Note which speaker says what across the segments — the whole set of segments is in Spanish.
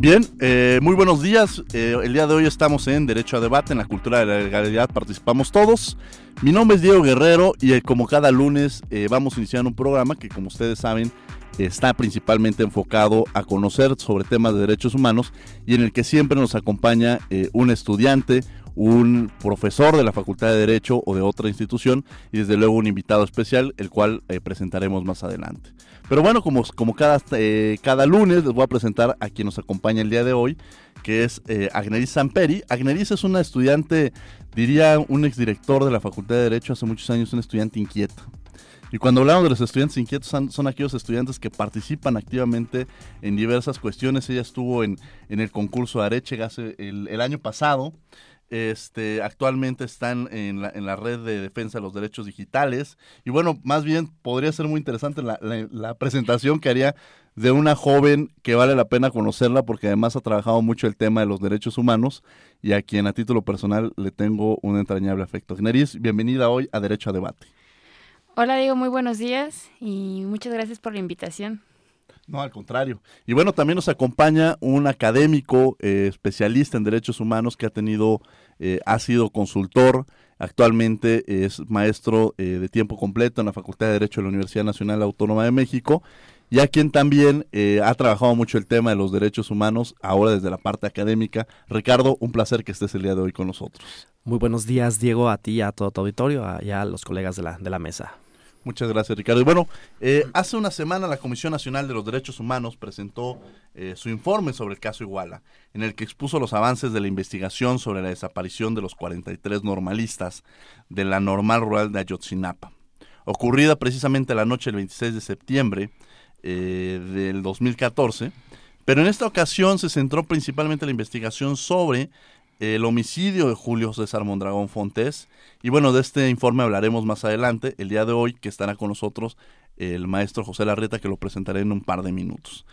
Speaker 1: Bien, eh, muy buenos días. Eh, el día de hoy estamos en Derecho a Debate, en la cultura de la legalidad participamos todos. Mi nombre es Diego Guerrero y eh, como cada lunes vamos a iniciar un programa que como ustedes saben está principalmente enfocado a conocer sobre temas de derechos humanos y en el que siempre nos acompaña un estudiante, un profesor de la Facultad de Derecho o de otra institución y desde luego un invitado especial, el cual presentaremos más adelante. Pero bueno, como, como cada, eh, cada lunes les voy a presentar a quien nos acompaña el día de hoy, que es eh, Agneris Samperi. Agneris es una estudiante, diría un exdirector de la Facultad de Derecho hace muchos años, una estudiante inquieta. Y cuando hablamos de los estudiantes inquietos, son, aquellos estudiantes que participan activamente en diversas cuestiones. Ella estuvo en, en el concurso Areche hace el, el año pasado este, actualmente están en la, en la, red de defensa de los derechos digitales. Y bueno, más bien podría ser muy interesante la, la, presentación que haría de una joven que vale la pena conocerla porque además ha trabajado mucho el tema de los derechos humanos y a quien a título personal le tengo un entrañable afecto. Generis, bienvenida hoy a Derecho a Debate.
Speaker 2: Hola Diego, muy buenos días y muchas gracias por la invitación.
Speaker 1: No, al contrario. Y bueno, también nos acompaña un académico eh, especialista en derechos humanos que ha tenido, eh, ha sido consultor, actualmente es maestro eh, de tiempo completo en la Facultad de Derecho de la Universidad Nacional Autónoma de México y a quien también ha trabajado mucho el tema de los derechos humanos, ahora desde la parte académica. Ricardo, un placer que estés el día de hoy con nosotros.
Speaker 3: Muy buenos días, Diego, a ti a todo tu auditorio, y a los colegas de la, de la mesa.
Speaker 1: Muchas gracias, Ricardo. Y bueno, eh, hace una semana la Comisión Nacional de los Derechos Humanos presentó eh, su informe sobre el caso Iguala, en el que expuso los avances de la investigación sobre la desaparición de los 43 normalistas de la normal rural de Ayotzinapa, ocurrida precisamente la noche del 26 de septiembre eh, del 2014. Pero en esta ocasión se centró principalmente la investigación sobre el homicidio de Julio César Mondragón Fontés. Y bueno, de este informe hablaremos más adelante, el día de hoy, que estará con nosotros el maestro José Larreta, que lo presentaré en un par de minutos.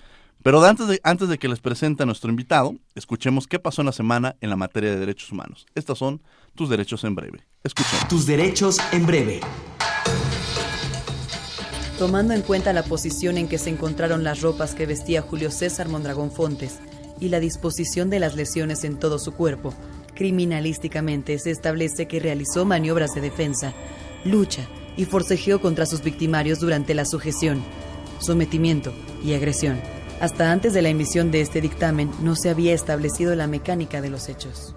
Speaker 1: Pero antes de, antes de que les presente a nuestro invitado, escuchemos qué pasó en la semana en la materia de derechos humanos. Estos son tus derechos en breve. Escuchemos.
Speaker 4: Tus derechos en breve.
Speaker 5: Tomando en cuenta la posición en que se encontraron las ropas que vestía Julio César Mondragón Fontes, y la disposición de las lesiones en todo su cuerpo. Criminalísticamente se establece que realizó maniobras de defensa, lucha y forcejeo contra sus victimarios durante la sujeción, sometimiento y agresión. Hasta antes de la emisión de este dictamen no se había establecido la mecánica de los hechos.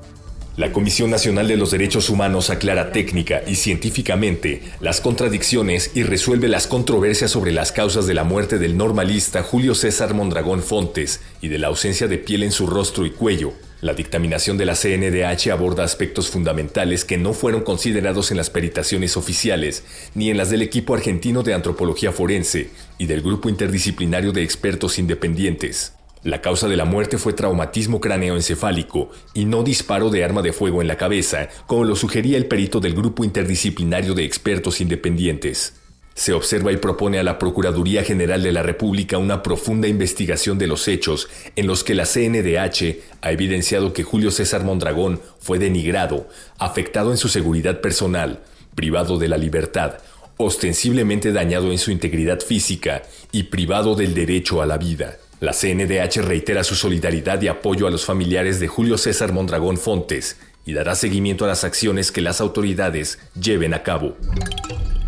Speaker 4: La Comisión Nacional de los Derechos Humanos aclara técnica y científicamente las contradicciones y resuelve las controversias sobre las causas de la muerte del normalista Julio César Mondragón Fontes y de la ausencia de piel en su rostro y cuello. La dictaminación de la CNDH aborda aspectos fundamentales que no fueron considerados en las peritaciones oficiales ni en las del equipo argentino de antropología forense y del grupo interdisciplinario de expertos independientes. La causa de la muerte fue traumatismo cráneoencefálico y no disparo de arma de fuego en la cabeza, como lo sugería el perito del Grupo Interdisciplinario de Expertos Independientes. Se observa y propone a la Procuraduría General de la República una profunda investigación de los hechos en los que la CNDH ha evidenciado que Julio César Mondragón fue denigrado, afectado en su seguridad personal, privado de la libertad, ostensiblemente dañado en su integridad física y privado del derecho a la vida. La CNDH reitera su solidaridad y apoyo a los familiares de Julio César Mondragón Fontes y dará seguimiento a las acciones que las autoridades lleven a cabo.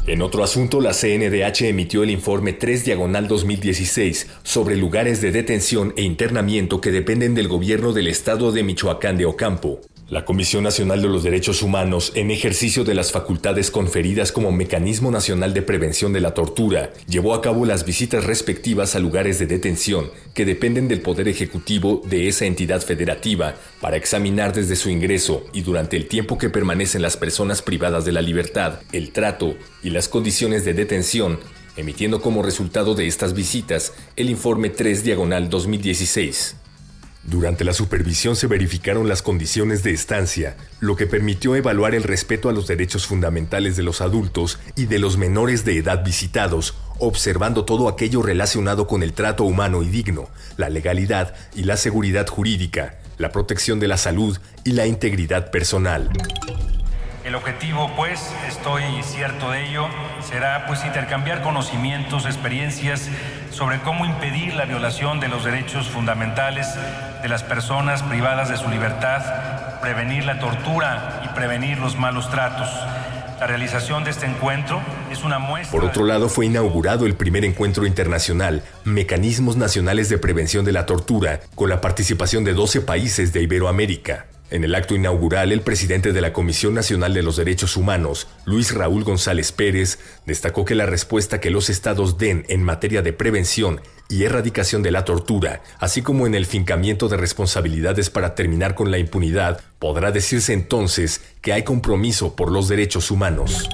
Speaker 4: En otro asunto, la CNDH emitió el informe 3 Diagonal 2016 sobre lugares de detención e internamiento que dependen del gobierno del estado de Michoacán de Ocampo. La Comisión Nacional de los Derechos Humanos, en ejercicio de las facultades conferidas como Mecanismo Nacional de Prevención de la Tortura, llevó a cabo las visitas respectivas a lugares de detención que dependen del Poder Ejecutivo de esa entidad federativa para examinar desde su ingreso y durante el tiempo que permanecen las personas privadas de la libertad, el trato y las condiciones de detención, emitiendo como resultado de estas visitas el informe 3 Diagonal 2016. Durante la supervisión se verificaron las condiciones de estancia, lo que permitió evaluar el respeto a los derechos fundamentales de los adultos y de los menores de edad visitados, observando todo aquello relacionado con el trato humano y digno, la legalidad y la seguridad jurídica, la protección de la salud y la integridad personal.
Speaker 6: El objetivo, pues, estoy cierto de ello, será pues intercambiar conocimientos, experiencias sobre cómo impedir la violación de los derechos fundamentales de las personas privadas de su libertad, prevenir la tortura y prevenir los malos tratos. La realización de este encuentro es una muestra.
Speaker 4: Por otro lado, fue inaugurado el primer encuentro internacional, Mecanismos Nacionales de Prevención de la Tortura, con la participación de 12 países de Iberoamérica. En el acto inaugural, el presidente de la Comisión Nacional de los Derechos Humanos, Luis Raúl González Pérez, destacó que la respuesta que los estados den en materia de prevención y erradicación de la tortura, así como en el fincamiento de responsabilidades para terminar con la impunidad, podrá decirse entonces que hay compromiso por los derechos humanos.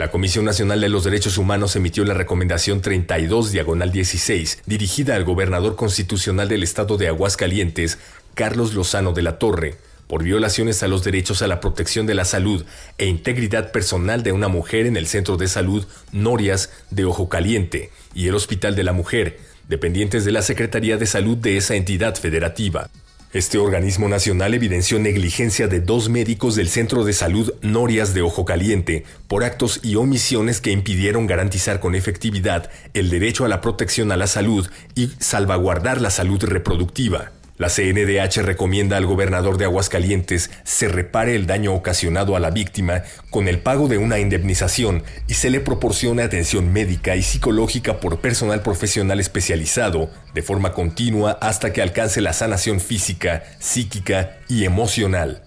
Speaker 4: La Comisión Nacional de los Derechos Humanos emitió la recomendación 32 diagonal 16, dirigida al gobernador constitucional del estado de Aguascalientes, Carlos Lozano de la Torre, por violaciones a los derechos a la protección de la salud e integridad personal de una mujer en el Centro de Salud Norias de Ojo Caliente y el Hospital de la Mujer, dependientes de la Secretaría de Salud de esa entidad federativa. Este organismo nacional evidenció negligencia de dos médicos del Centro de Salud Norias de Ojo Caliente por actos y omisiones que impidieron garantizar con efectividad el derecho a la protección a la salud y salvaguardar la salud reproductiva. La CNDH recomienda al gobernador de Aguascalientes se repare el daño ocasionado a la víctima con el pago de una indemnización y se le proporcione atención médica y psicológica por personal profesional especializado de forma continua hasta que alcance la sanación física, psíquica y emocional.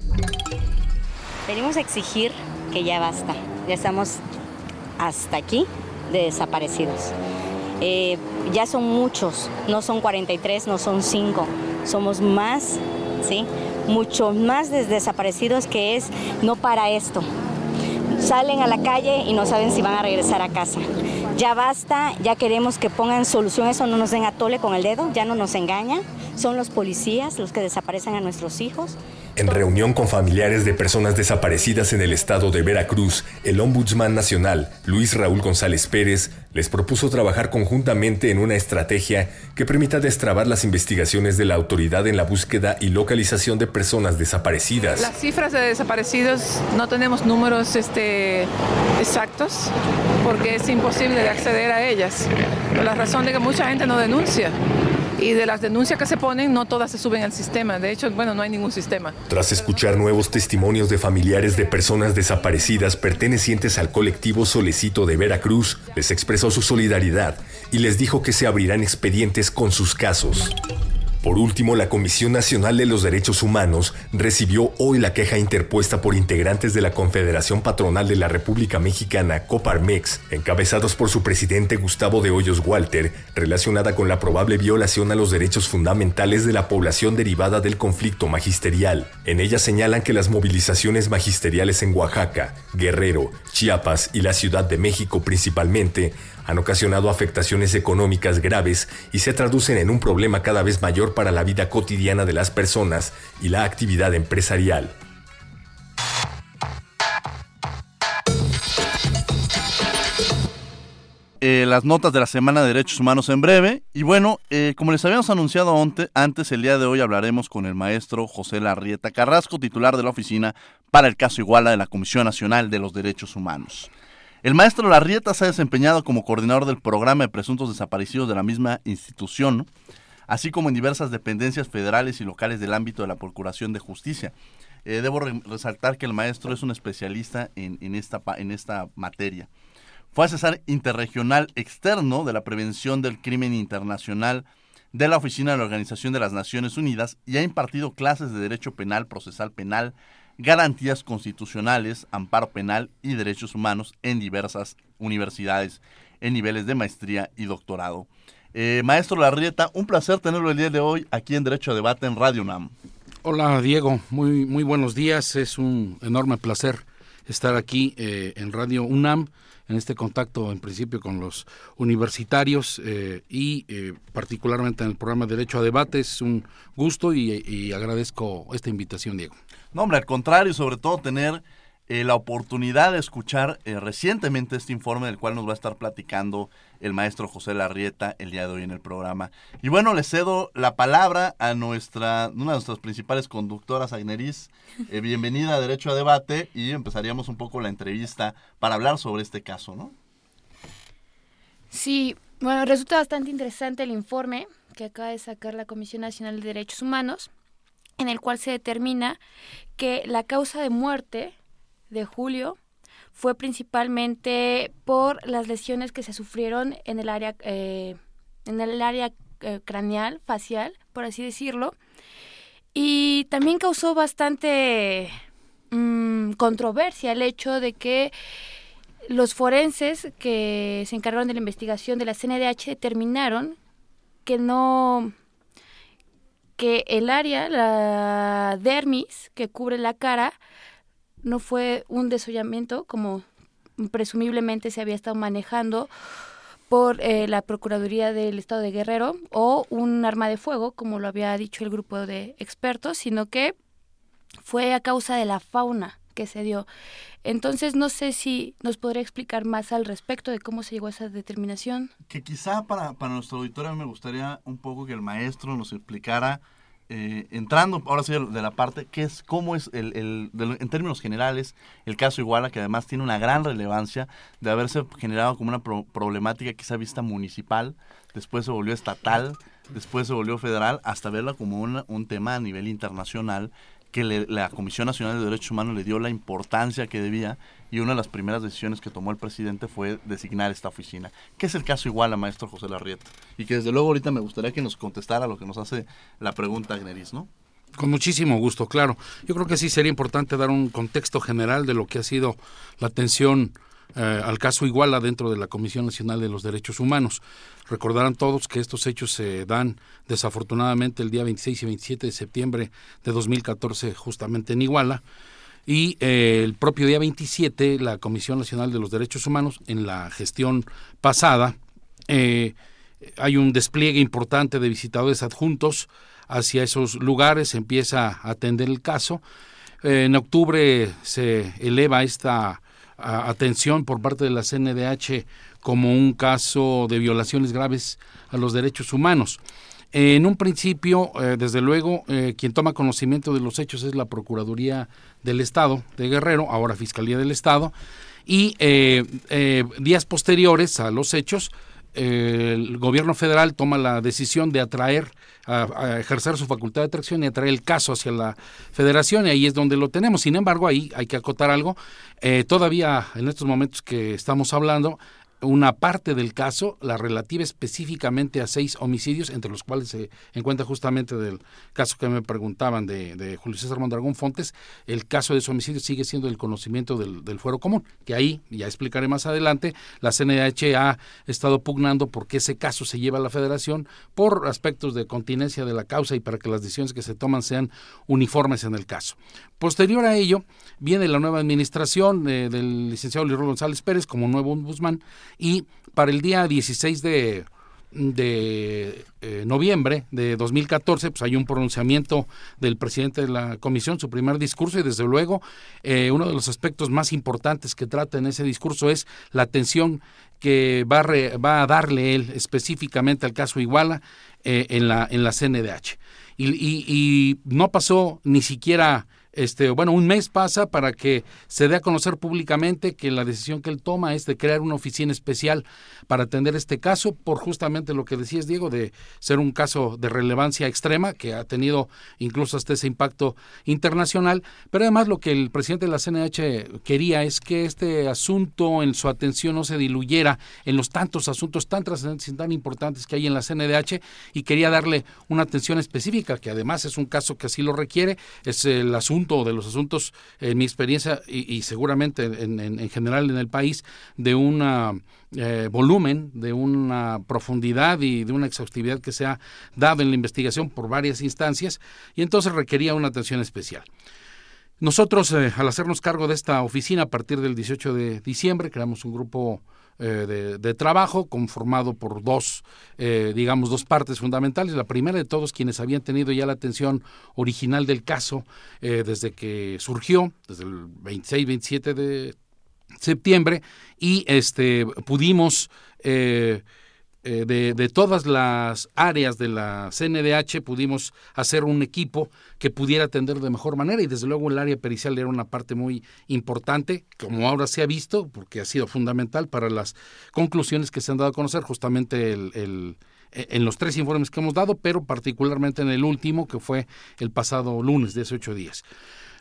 Speaker 7: Venimos a exigir que ya basta. Ya estamos hasta aquí de desaparecidos. Eh, ya son muchos, no son 43, no son 5, somos más, ¿sí? Muchos más desaparecidos que es no para esto. Salen a la calle y no saben si van a regresar a casa. Ya basta, ya queremos que pongan solución, eso no nos den atole con el dedo, ya no nos engaña. Son los policías los que desaparecen a nuestros hijos.
Speaker 4: En reunión con familiares de personas desaparecidas en el estado de Veracruz, el Ombudsman Nacional, Luis Raúl González Pérez, les propuso trabajar conjuntamente en una estrategia que permita destrabar las investigaciones de la autoridad en la búsqueda y localización de personas desaparecidas.
Speaker 8: Las cifras de desaparecidos no tenemos números este, exactos porque es imposible de acceder a ellas. Por la razón de que mucha gente no denuncia y de las denuncias que se ponen, no todas se suben al sistema. De hecho, bueno, no hay ningún sistema.
Speaker 4: Tras escuchar nuevos testimonios de familiares de personas desaparecidas pertenecientes al colectivo Solecito de Veracruz, les expresó su solidaridad y les dijo que se abrirán expedientes con sus casos. Por último, la Comisión Nacional de los Derechos Humanos recibió hoy la queja interpuesta por integrantes de la Confederación Patronal de la República Mexicana, Coparmex, encabezados por su presidente Gustavo de Hoyos Walter, relacionada con la probable violación a los derechos fundamentales de la población derivada del conflicto magisterial. En ella señalan que las movilizaciones magisteriales en Oaxaca, Guerrero, Chiapas y la Ciudad de México principalmente han ocasionado afectaciones económicas graves y se traducen en un problema cada vez mayor para la vida cotidiana de las personas y la actividad empresarial.
Speaker 1: Eh, las notas de la Semana de Derechos Humanos en breve. Y bueno, eh, como les habíamos anunciado antes, el día de hoy hablaremos con el maestro José Larrieta Carrasco, titular de la Oficina para el Caso Iguala de la Comisión Nacional de los Derechos Humanos. El maestro Larrieta se ha desempeñado como coordinador del programa de presuntos desaparecidos de la misma institución, así como en diversas dependencias federales y locales del ámbito de la Procuración de Justicia. Eh, debo resaltar que el maestro es un especialista en, esta, en esta materia. Fue asesor interregional externo de la prevención del crimen internacional de la Oficina de la Organización de las Naciones Unidas y ha impartido clases de Derecho Penal, Procesal Penal, Garantías Constitucionales, Amparo Penal y Derechos Humanos en diversas universidades en niveles de maestría y doctorado. Eh, maestro Larrieta, un placer tenerlo el día de hoy aquí en Derecho a Debate en Radio NAM.
Speaker 9: Hola Diego, muy, muy buenos días, es un enorme placer estar aquí eh, en Radio UNAM, en este contacto en principio con los universitarios eh, y particularmente en el programa Derecho a Debate. Es un gusto y agradezco esta invitación, Diego.
Speaker 1: No, hombre, al contrario, sobre todo tener eh, la oportunidad de escuchar eh, recientemente este informe del cual nos va a estar platicando el maestro José Larrieta el día de hoy en el programa. Y bueno, le cedo la palabra a nuestra, una de nuestras principales conductoras, Agneris. Eh, bienvenida a Derecho a Debate y empezaríamos un poco la entrevista para hablar sobre este caso, ¿no?
Speaker 2: Sí, bueno, resulta bastante interesante el informe que acaba de sacar la Comisión Nacional de Derechos Humanos, en el cual se determina que la causa de muerte de julio fue principalmente por las lesiones que se sufrieron en el área, eh, en el área eh, craneal, facial, por así decirlo. Y también causó bastante mm, controversia el hecho de que los forenses que se encargaron de la investigación de la CNDH determinaron que no que el área, la dermis que cubre la cara, no fue un desollamiento como presumiblemente se había estado manejando por eh, la Procuraduría del Estado de Guerrero o un arma de fuego, como lo había dicho el grupo de expertos, sino que fue a causa de la fauna que se dio. Entonces, no sé si nos podría explicar más al respecto de cómo se llegó a esa determinación.
Speaker 1: Que quizá para, para nuestro auditorio me gustaría un poco que el maestro nos explicara eh, entrando ahora sí de la parte, ¿qué es, cómo es, el, el en términos generales, el caso Iguala, que además tiene una gran relevancia de haberse generado como una problemática quizá vista municipal, después se volvió estatal, después se volvió federal, hasta verla como un tema a nivel internacional que la Comisión Nacional de Derechos Humanos le dio la importancia que debía y una de las primeras decisiones que tomó el presidente fue designar esta oficina. ¿Qué es el caso igual a maestro José Larrieta? Y que desde luego ahorita me gustaría que nos contestara lo que nos hace la pregunta Agneris, ¿no?
Speaker 9: Con muchísimo gusto, claro. Yo creo que sí sería importante dar un contexto general de lo que ha sido la atención eh, al caso Iguala dentro de la Comisión Nacional de los Derechos Humanos. Recordarán todos que estos hechos se dan desafortunadamente el día 26 y 27 de septiembre de 2014 justamente en Iguala. Y eh, el propio día 27 la Comisión Nacional de los Derechos Humanos en la gestión pasada eh, hay un despliegue importante de visitadores adjuntos hacia esos lugares, empieza a atender el caso. en octubre se eleva esta atención por parte de la CNDH como un caso de violaciones graves a los derechos humanos. En un principio, eh, desde luego, eh, quien toma conocimiento de los hechos es la Procuraduría del Estado de Guerrero, ahora Fiscalía del Estado, y eh, días posteriores a los hechos, el gobierno federal toma la decisión de atraer, a, ejercer su facultad de atracción y atraer el caso hacia la federación y ahí es donde lo tenemos. Sin embargo, ahí hay que acotar algo. Eh, todavía en estos momentos que estamos hablando, una parte del caso, la relativa específicamente a seis homicidios, entre los cuales se encuentra justamente del caso que me preguntaban de, Julio César Mondragón Fontes, el caso de ese homicidio sigue siendo el conocimiento del, del, fuero común, que ahí, ya explicaré más adelante, la CNH ha estado pugnando porque ese caso se lleva a la federación por aspectos de continencia de la causa y para que las decisiones que se toman sean uniformes en el caso. Posterior a ello, viene la nueva administración eh, del licenciado Luis González Pérez como nuevo ombudsman y para el día 16 de, de eh, noviembre de 2014, pues hay un pronunciamiento del presidente de la comisión, su primer discurso, y desde luego eh, uno de los aspectos más importantes que trata en ese discurso es la atención que va a, va a darle él específicamente al caso Iguala en, la, en la CNDH. y, y no pasó ni siquiera este, bueno, un mes pasa para que se dé a conocer públicamente que la decisión que él toma es de crear una oficina especial para atender este caso, por justamente lo que decías, Diego, de ser un caso de relevancia extrema, que ha tenido incluso hasta ese impacto internacional, pero además lo que el presidente de la CNH quería es que este asunto en su atención no se diluyera en los tantos asuntos tan trascendentes y tan importantes que hay en la CNDH y quería darle una atención específica, que además es un caso que así lo requiere, es el asunto de los asuntos, en mi experiencia y, seguramente en, general en el país, de un eh, volumen, de una profundidad y de una exhaustividad que se ha dado en la investigación por varias instancias y entonces requería una atención especial. Nosotros, eh, al hacernos cargo de esta oficina a partir del 18 de diciembre, creamos un grupo eh, de, trabajo conformado por dos, eh, digamos, dos partes fundamentales. La primera de todos, quienes habían tenido ya la atención original del caso desde que surgió, desde el 26-27 de septiembre, y este pudimos eh, de, todas las áreas de la CNDH pudimos hacer un equipo que pudiera atender de mejor manera y desde luego el área pericial era una parte muy importante, como ahora se ha visto, porque ha sido fundamental para las conclusiones que se han dado a conocer justamente el, en los tres informes que hemos dado, pero particularmente en el último que fue el pasado lunes de hace ocho días.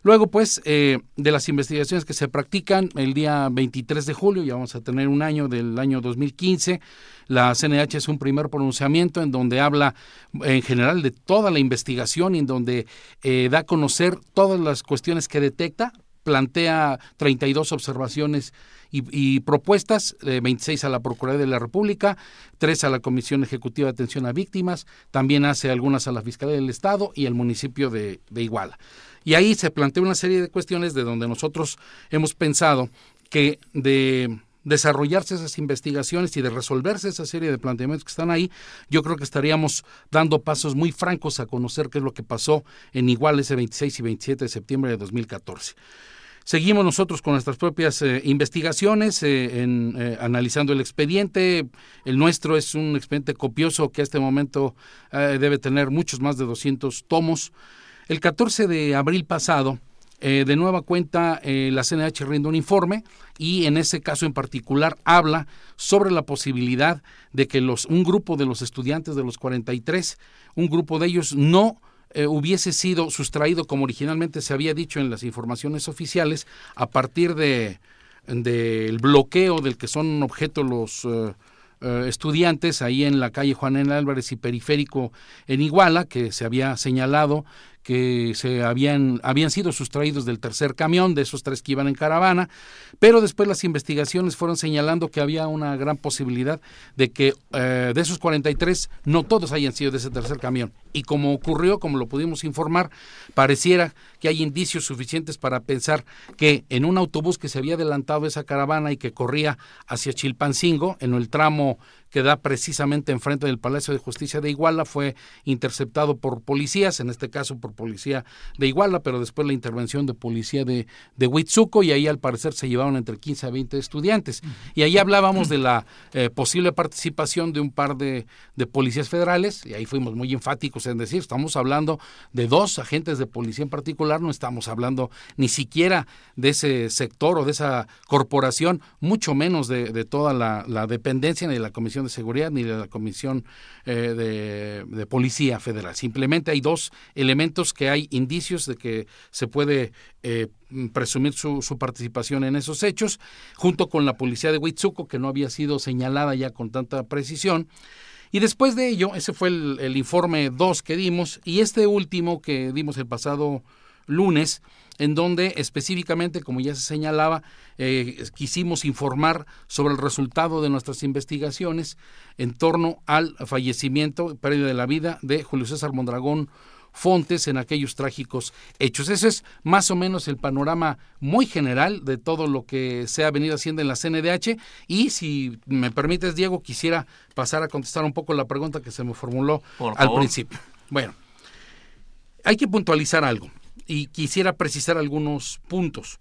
Speaker 9: Luego, pues, eh, de las investigaciones que se practican, el día 23 de julio, ya vamos a tener un año del año 2015, la CNH es un primer pronunciamiento en donde habla en general de toda la investigación y en donde eh, da a conocer todas las cuestiones que detecta, plantea 32 observaciones y, propuestas, 26 a la Procuraduría de la República, 3 a la Comisión Ejecutiva de Atención a Víctimas, también hace algunas a la Fiscalía del Estado y al municipio de Iguala. Y ahí se plantea una serie de cuestiones de donde nosotros hemos pensado que de desarrollarse esas investigaciones y de resolverse esa serie de planteamientos que están ahí, yo creo que estaríamos dando pasos muy francos a conocer qué es lo que pasó en igual ese 26 y 27 de septiembre de 2014. Seguimos nosotros con nuestras propias eh, investigaciones, eh, en, eh, analizando el expediente. El nuestro es un expediente copioso que a este momento debe tener muchos más de 200 tomos. El 14 de abril pasado, eh, de nueva cuenta, eh, la CNH rinde un informe y en ese caso en particular habla sobre la posibilidad de que los, un grupo de los estudiantes de los 43, un grupo de ellos no eh, hubiese sido sustraído como originalmente se había dicho en las informaciones oficiales a partir de del bloqueo del que son objeto los estudiantes ahí en la calle Juan N. Álvarez y Periférico en Iguala, que se había señalado que se habían, habían sido sustraídos del tercer camión, de esos tres que iban en caravana, pero después las investigaciones fueron señalando que había una gran posibilidad de que eh, de esos 43 no todos hayan sido de ese tercer camión. Y como ocurrió, como lo pudimos informar, pareciera que hay indicios suficientes para pensar que en un autobús que se había adelantado esa caravana y que corría hacia Chilpancingo, en el tramo que da precisamente enfrente del Palacio de Justicia de Iguala, fue interceptado por policías, en este caso por policía de Iguala, pero después la intervención de policía de, de Huitzuco, y ahí al parecer se llevaron entre 15 a 20 estudiantes. Y ahí hablábamos de la eh, posible participación de un par de, de policías federales, y ahí fuimos muy enfáticos en decir, estamos hablando de dos agentes de policía en particular, no estamos hablando ni siquiera de ese sector o de esa corporación, mucho menos de, de toda la, la dependencia ni de la Comisión de Seguridad ni de la Comisión eh, de, Policía Federal. Simplemente hay dos elementos que hay indicios de que se puede eh, presumir su, participación en esos hechos, junto con la policía de Huitzuco, que no había sido señalada ya con tanta precisión. Y después de ello, ese fue el, el informe 2 que dimos, y este último que dimos el pasado lunes, en donde específicamente, como ya se señalaba, eh, quisimos informar sobre el resultado de nuestras investigaciones en torno al fallecimiento, pérdida de la vida de Julio César Mondragón Fontes en aquellos trágicos hechos. Ese es más o menos el panorama muy general de todo lo que se ha venido haciendo en la CNDH y si me permites, Diego, quisiera pasar a contestar un poco la pregunta que se me formuló al principio. Bueno, hay que puntualizar algo y quisiera precisar algunos puntos.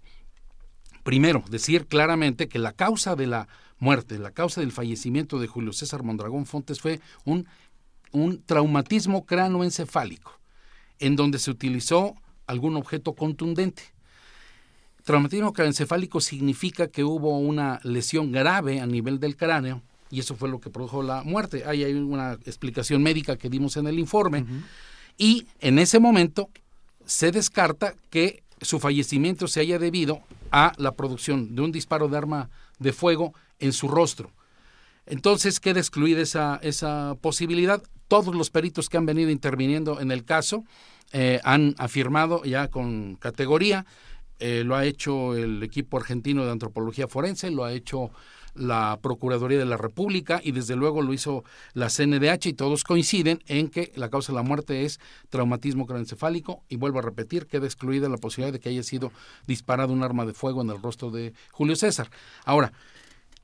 Speaker 9: Primero, decir claramente que la causa de la muerte, la causa del fallecimiento de Julio César Mondragón Fontes fue un, un traumatismo cranoencefálico, en donde se utilizó algún objeto contundente. Traumatismo cranoencefálico significa que hubo una lesión grave a nivel del cráneo y eso fue lo que produjo la muerte. Ahí hay una explicación médica que dimos en el informe. Y en ese momento se descarta que su fallecimiento se haya debido a la producción de un disparo de arma de fuego en su rostro. Entonces queda excluida esa, esa posibilidad. Todos los peritos que han venido interviniendo en el caso eh, han afirmado ya con categoría eh, lo ha hecho el equipo argentino de antropología forense, lo ha hecho la Procuraduría de la República y desde luego lo hizo la CNDH y todos coinciden en que la causa de la muerte es traumatismo craneoencefálico y vuelvo a repetir, queda excluida la posibilidad de que haya sido disparado un arma de fuego en el rostro de Julio César. Ahora,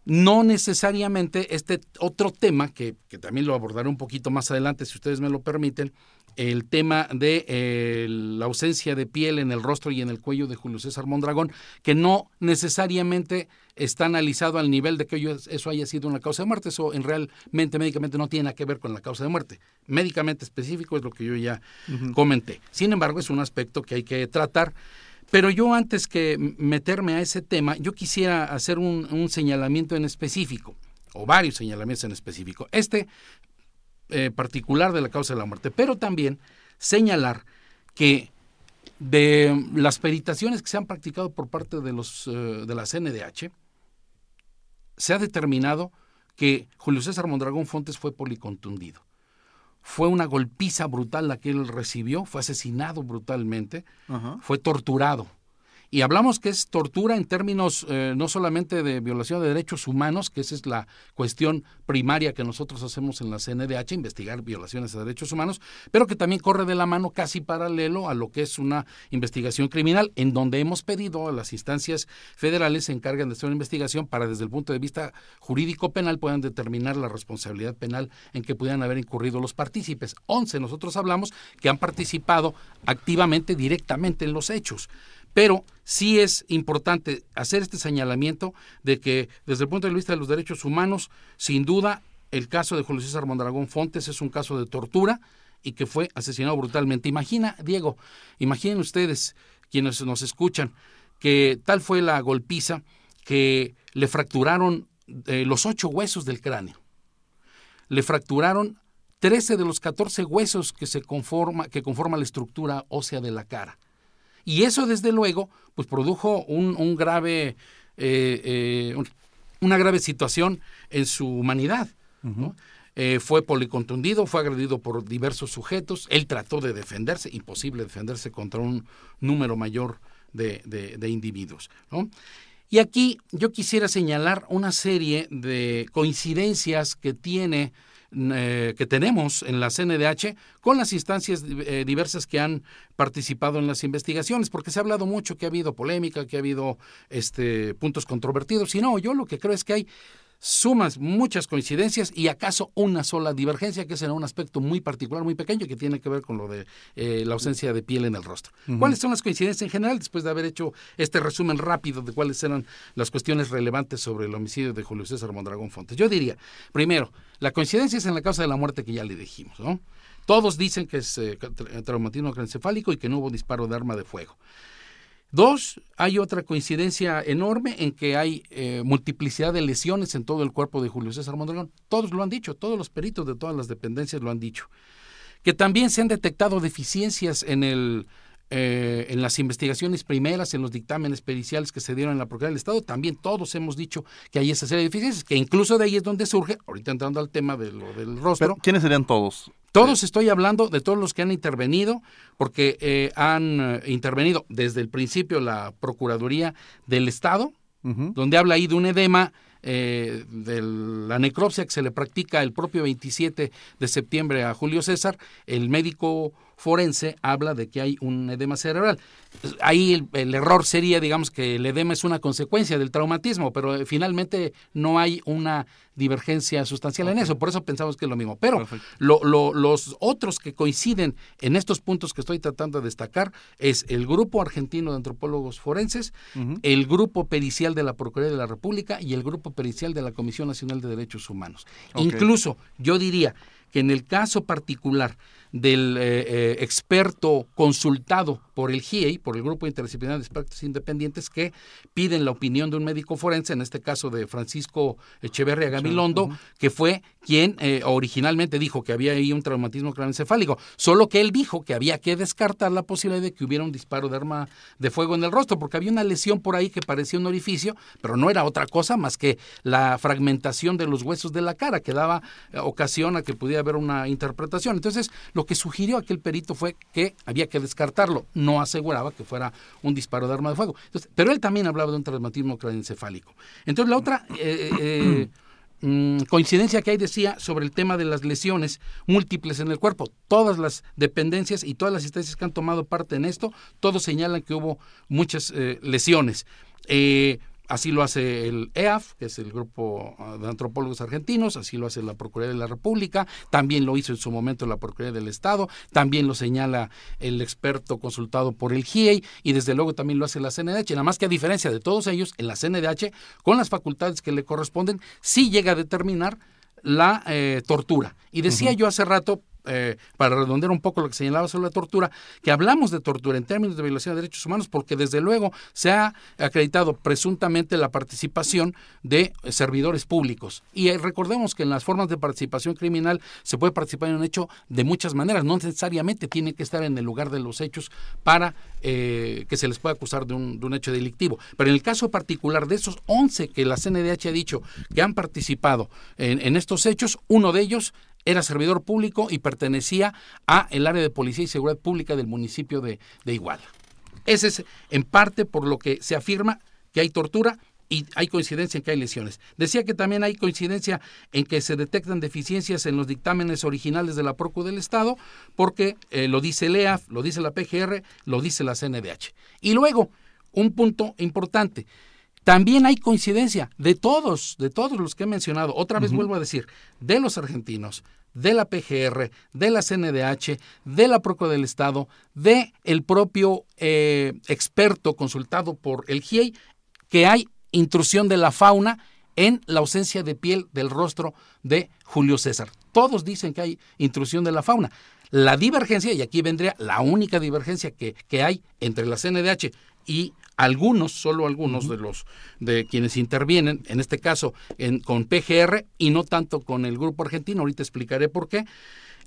Speaker 9: no necesariamente este otro tema, que, que también lo abordaré un poquito más adelante, si ustedes me lo permiten, el tema de eh, la ausencia de piel en el rostro y en el cuello de Julio César Mondragón, que no necesariamente está analizado al nivel de que eso haya sido una causa de muerte. Eso en realmente médicamente no tiene nada que ver con la causa de muerte. Médicamente específico es lo que yo ya comenté. Sin embargo, es un aspecto que hay que tratar. Pero yo antes que meterme a ese tema, yo quisiera hacer un, un señalamiento en específico, o varios señalamientos en específico. Este eh, particular de la causa de la muerte, pero también señalar que de las peritaciones que se han practicado por parte de, los, eh, de la CNDH, se ha determinado que Julio César Mondragón Fontes fue policontundido. Fue una golpiza brutal la que él recibió, fue asesinado brutalmente, fue torturado y hablamos que es tortura en términos eh, no solamente de violación de derechos humanos, que esa es la cuestión primaria que nosotros hacemos en la CNDH, investigar violaciones de derechos humanos, pero que también corre de la mano casi paralelo a lo que es una investigación criminal, en donde hemos pedido a las instancias federales se encargan de hacer una investigación para desde el punto de vista jurídico penal puedan determinar la responsabilidad penal en que pudieran haber incurrido los partícipes. Once, nosotros hablamos que han participado activamente, directamente en los hechos. Pero sí es importante hacer este señalamiento de que desde el punto de vista de los derechos humanos, sin duda, el caso de Julio César Mondragón Fontes es un caso de tortura y que fue asesinado brutalmente. Imagina, Diego, imaginen ustedes, quienes nos escuchan, que tal fue la golpiza que le fracturaron eh, los ocho huesos del cráneo. Le fracturaron 13 de los 14 huesos que, se conforma, que conforma la estructura ósea de la cara. Y eso, desde luego, pues produjo un, grave, eh, eh, una grave situación en su humanidad. Eh, fue policontundido, fue agredido por diversos sujetos, él trató de defenderse, imposible defenderse contra un número mayor de, de individuos. Y aquí yo quisiera señalar una serie de coincidencias que tiene eh, que tenemos en la CNDH con las instancias eh, diversas que han participado en las investigaciones, porque se ha hablado mucho que ha habido polémica, que ha habido este, puntos controvertidos, y no, yo lo que creo es que hay sumas muchas coincidencias y acaso una sola divergencia, que es en un aspecto muy particular, muy pequeño, que tiene que ver con lo de eh, la ausencia de piel en el rostro. ¿Cuáles son las coincidencias en general, después de haber hecho este resumen rápido de cuáles eran las cuestiones relevantes sobre el homicidio de Julio César Mondragón Fontes? Yo diría, primero, la coincidencia es en la causa de la muerte que ya le dijimos, ¿no? Todos dicen que es eh, traumatismo craneoencefálico y que no hubo disparo de arma de fuego. Dos, hay otra coincidencia enorme en que hay eh, multiplicidad de lesiones en todo el cuerpo de Julio César Mondragón. Todos lo han dicho, todos los peritos de todas las dependencias lo han dicho. Que también se han detectado deficiencias en el eh, en las investigaciones primeras, en los dictámenes periciales que se dieron en la Procuraduría del Estado, también todos hemos dicho que hay esa serie de deficiencias, que incluso de ahí es donde surge, ahorita entrando al tema de lo del rostro.
Speaker 1: ¿Quiénes serían todos?
Speaker 9: Todos estoy hablando de todos los que han intervenido, porque eh, han eh, intervenido desde el principio la Procuraduría del Estado, donde habla ahí de un edema de la necropsia que se le practica el propio 27 de septiembre a Julio César, el médico forense habla de que hay un edema cerebral. Ahí el, error sería, digamos, que el edema es una consecuencia del traumatismo, pero eh, finalmente no hay una divergencia sustancial en eso, por eso pensamos que es lo mismo. Pero los otros que coinciden en estos puntos que estoy tratando de destacar es el Grupo Argentino de Antropólogos Forenses, el Grupo Pericial de la Procuraduría de la República y el Grupo Pericial de la Comisión Nacional de Derechos Humanos. Incluso, yo diría que en el caso particular del eh, eh, experto consultado por el GIEI, por el Grupo Interdisciplinario de Expertos Independientes, que piden la opinión de un médico forense, en este caso de Francisco Echeverria Gamilondo, que fue quien eh, originalmente dijo que había ahí un traumatismo craneoencefálico, solo que él dijo que había que descartar la posibilidad de que hubiera un disparo de arma de fuego en el rostro, porque había una lesión por ahí que parecía un orificio, pero no era otra cosa más que la fragmentación de los huesos de la cara, que daba ocasión a que pudiera haber una interpretación. Entonces, lo que sugirió aquel perito fue que había que descartarlo, no aseguraba que fuera un disparo de arma de fuego. pero él también hablaba de un traumatismo craneoencefálico. Entonces la otra eh, eh, mm, coincidencia que hay decía sobre el tema de las lesiones múltiples en el cuerpo. Todas las dependencias y todas las instancias que han tomado parte en esto, todos señalan que hubo muchas eh, lesiones. Así lo hace el EAF, que es el grupo ah, de antropólogos argentinos, así lo hace la Procuraduría de la República, también lo hizo en su momento la Procuraduría del Estado, también lo señala el experto consultado por el GIEI y desde luego también lo hace la CNDH. Nada más que a diferencia de todos ellos, en la CNDH, con las facultades que le corresponden, sí llega a determinar la eh, tortura. Y decía yo hace rato, eh, para redondear un poco lo que señalaba sobre la tortura, que hablamos de tortura en términos de violación de derechos humanos porque desde luego se ha acreditado presuntamente la participación de servidores públicos. Y recordemos que en las formas de participación criminal se puede participar en un hecho de muchas maneras, no necesariamente tiene que estar en el lugar de los hechos para eh, que se les pueda acusar de un, de un, hecho delictivo. Pero en el caso particular de esos 11 que la CNDH ha dicho que han participado en, en estos hechos, uno de ellos era servidor público y pertenecía a el área de policía y seguridad pública del municipio de, de Iguala. Ese es en parte por lo que se afirma que hay tortura y hay coincidencia en que hay lesiones. Decía que también hay coincidencia en que se detectan deficiencias en los dictámenes originales de la Procu del Estado, porque eh, lo dice el EAF, lo dice la PGR, lo dice la CNDH. Y luego, un punto importante, también hay coincidencia de todos, de todos los que he mencionado. Otra vez vuelvo a decir, de los argentinos, de la PGR, de la CNDH, de la Proco del Estado, de el propio eh, experto consultado por el GIEI, que hay intrusión de la fauna en la ausencia de piel del rostro de Julio César. Todos dicen que hay intrusión de la fauna. La divergencia, y aquí vendría la única divergencia que, que hay entre la CNDH y algunos, solo algunos de los de quienes intervienen, en este caso en, con PGR y no tanto con el grupo argentino, ahorita explicaré por qué.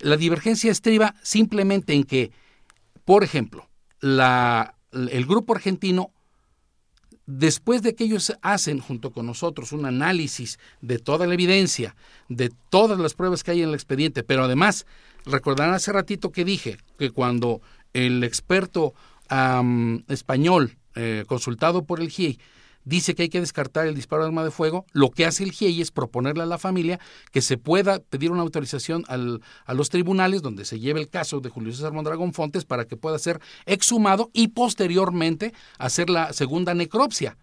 Speaker 9: La divergencia estriba simplemente en que, por ejemplo, la, el grupo argentino, después de que ellos hacen junto con nosotros un análisis de toda la evidencia, de todas las pruebas que hay en el expediente, pero además, recordarán hace ratito que dije que cuando el experto español eh, consultado por el GIEI dice que hay que descartar el disparo de arma de fuego, lo que hace el GIEI es proponerle a la familia que se pueda pedir una autorización al, a los tribunales donde se lleve el caso de Julio César Mondragón Fontes para que pueda ser exhumado y posteriormente hacer la segunda necropsia.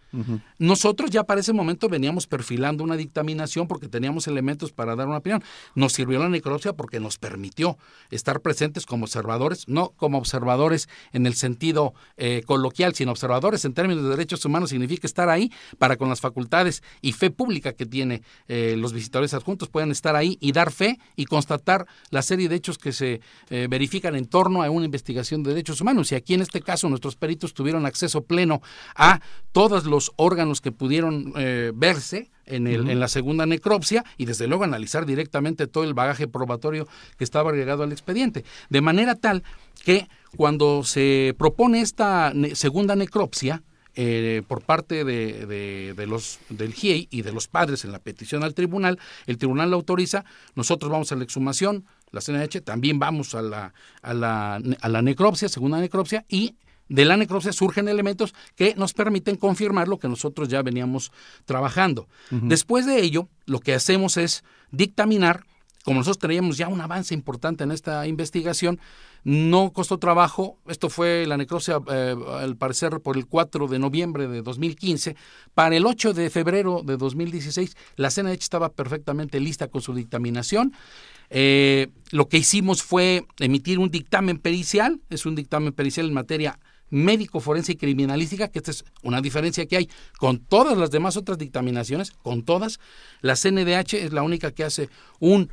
Speaker 9: Nosotros ya para ese momento veníamos perfilando una dictaminación porque teníamos elementos para dar una opinión. Nos sirvió la necropsia porque nos permitió estar presentes como observadores, no como observadores en el sentido eh, coloquial, sino observadores en términos de derechos humanos significa estar ahí para con las facultades y fe pública que tiene eh, los visitadores adjuntos puedan estar ahí y dar fe y constatar la serie de hechos que se eh, verifican en torno a una investigación de derechos humanos. Y aquí en este caso nuestros peritos tuvieron acceso pleno a todos los órganos que pudieron eh, verse en, el, en, la segunda necropsia y desde luego analizar directamente todo el bagaje probatorio que estaba agregado al expediente. De manera tal que cuando se propone esta segunda necropsia, eh, por parte de, de, los del GIEI y de los padres en la petición al tribunal, el tribunal la autoriza, nosotros vamos a la exhumación, la CNH, también vamos a la, a la, a la necropsia, segunda necropsia, y de la necropsia surgen elementos que nos permiten confirmar lo que nosotros ya veníamos trabajando. Después de ello, lo que hacemos es dictaminar, como nosotros teníamos ya un avance importante en esta investigación, no costó trabajo, esto fue la necropsia eh, al parecer por el 4 de noviembre de 2015, para el 8 de febrero de 2016 la CNH estaba perfectamente lista con su dictaminación. Eh, lo que hicimos fue emitir un dictamen pericial, es un dictamen pericial en materia médico forense y criminalística, que esta es una diferencia que hay con todas las demás otras dictaminaciones, con todas. La CNDH es la única que hace un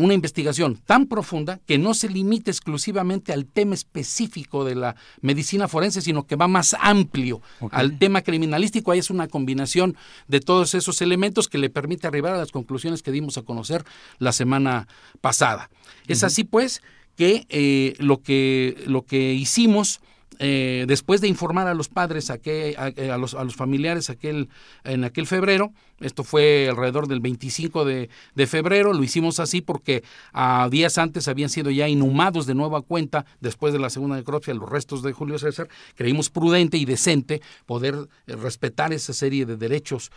Speaker 9: una investigación tan profunda que no se limite exclusivamente al tema específico de la medicina forense, sino que va más amplio al tema criminalístico. Ahí es una combinación de todos esos elementos que le permite arribar a las conclusiones que dimos a conocer la semana pasada. Es así pues que, eh, lo que lo que hicimos eh, después de informar a los padres, a, que, a, los, a los familiares aquel, en aquel febrero, esto fue alrededor del 25 de, de, febrero. Lo hicimos así porque a días antes habían sido ya inhumados de nueva cuenta, después de la segunda necropsia, los restos de Julio César. Creímos prudente y decente poder eh, respetar esa serie de derechos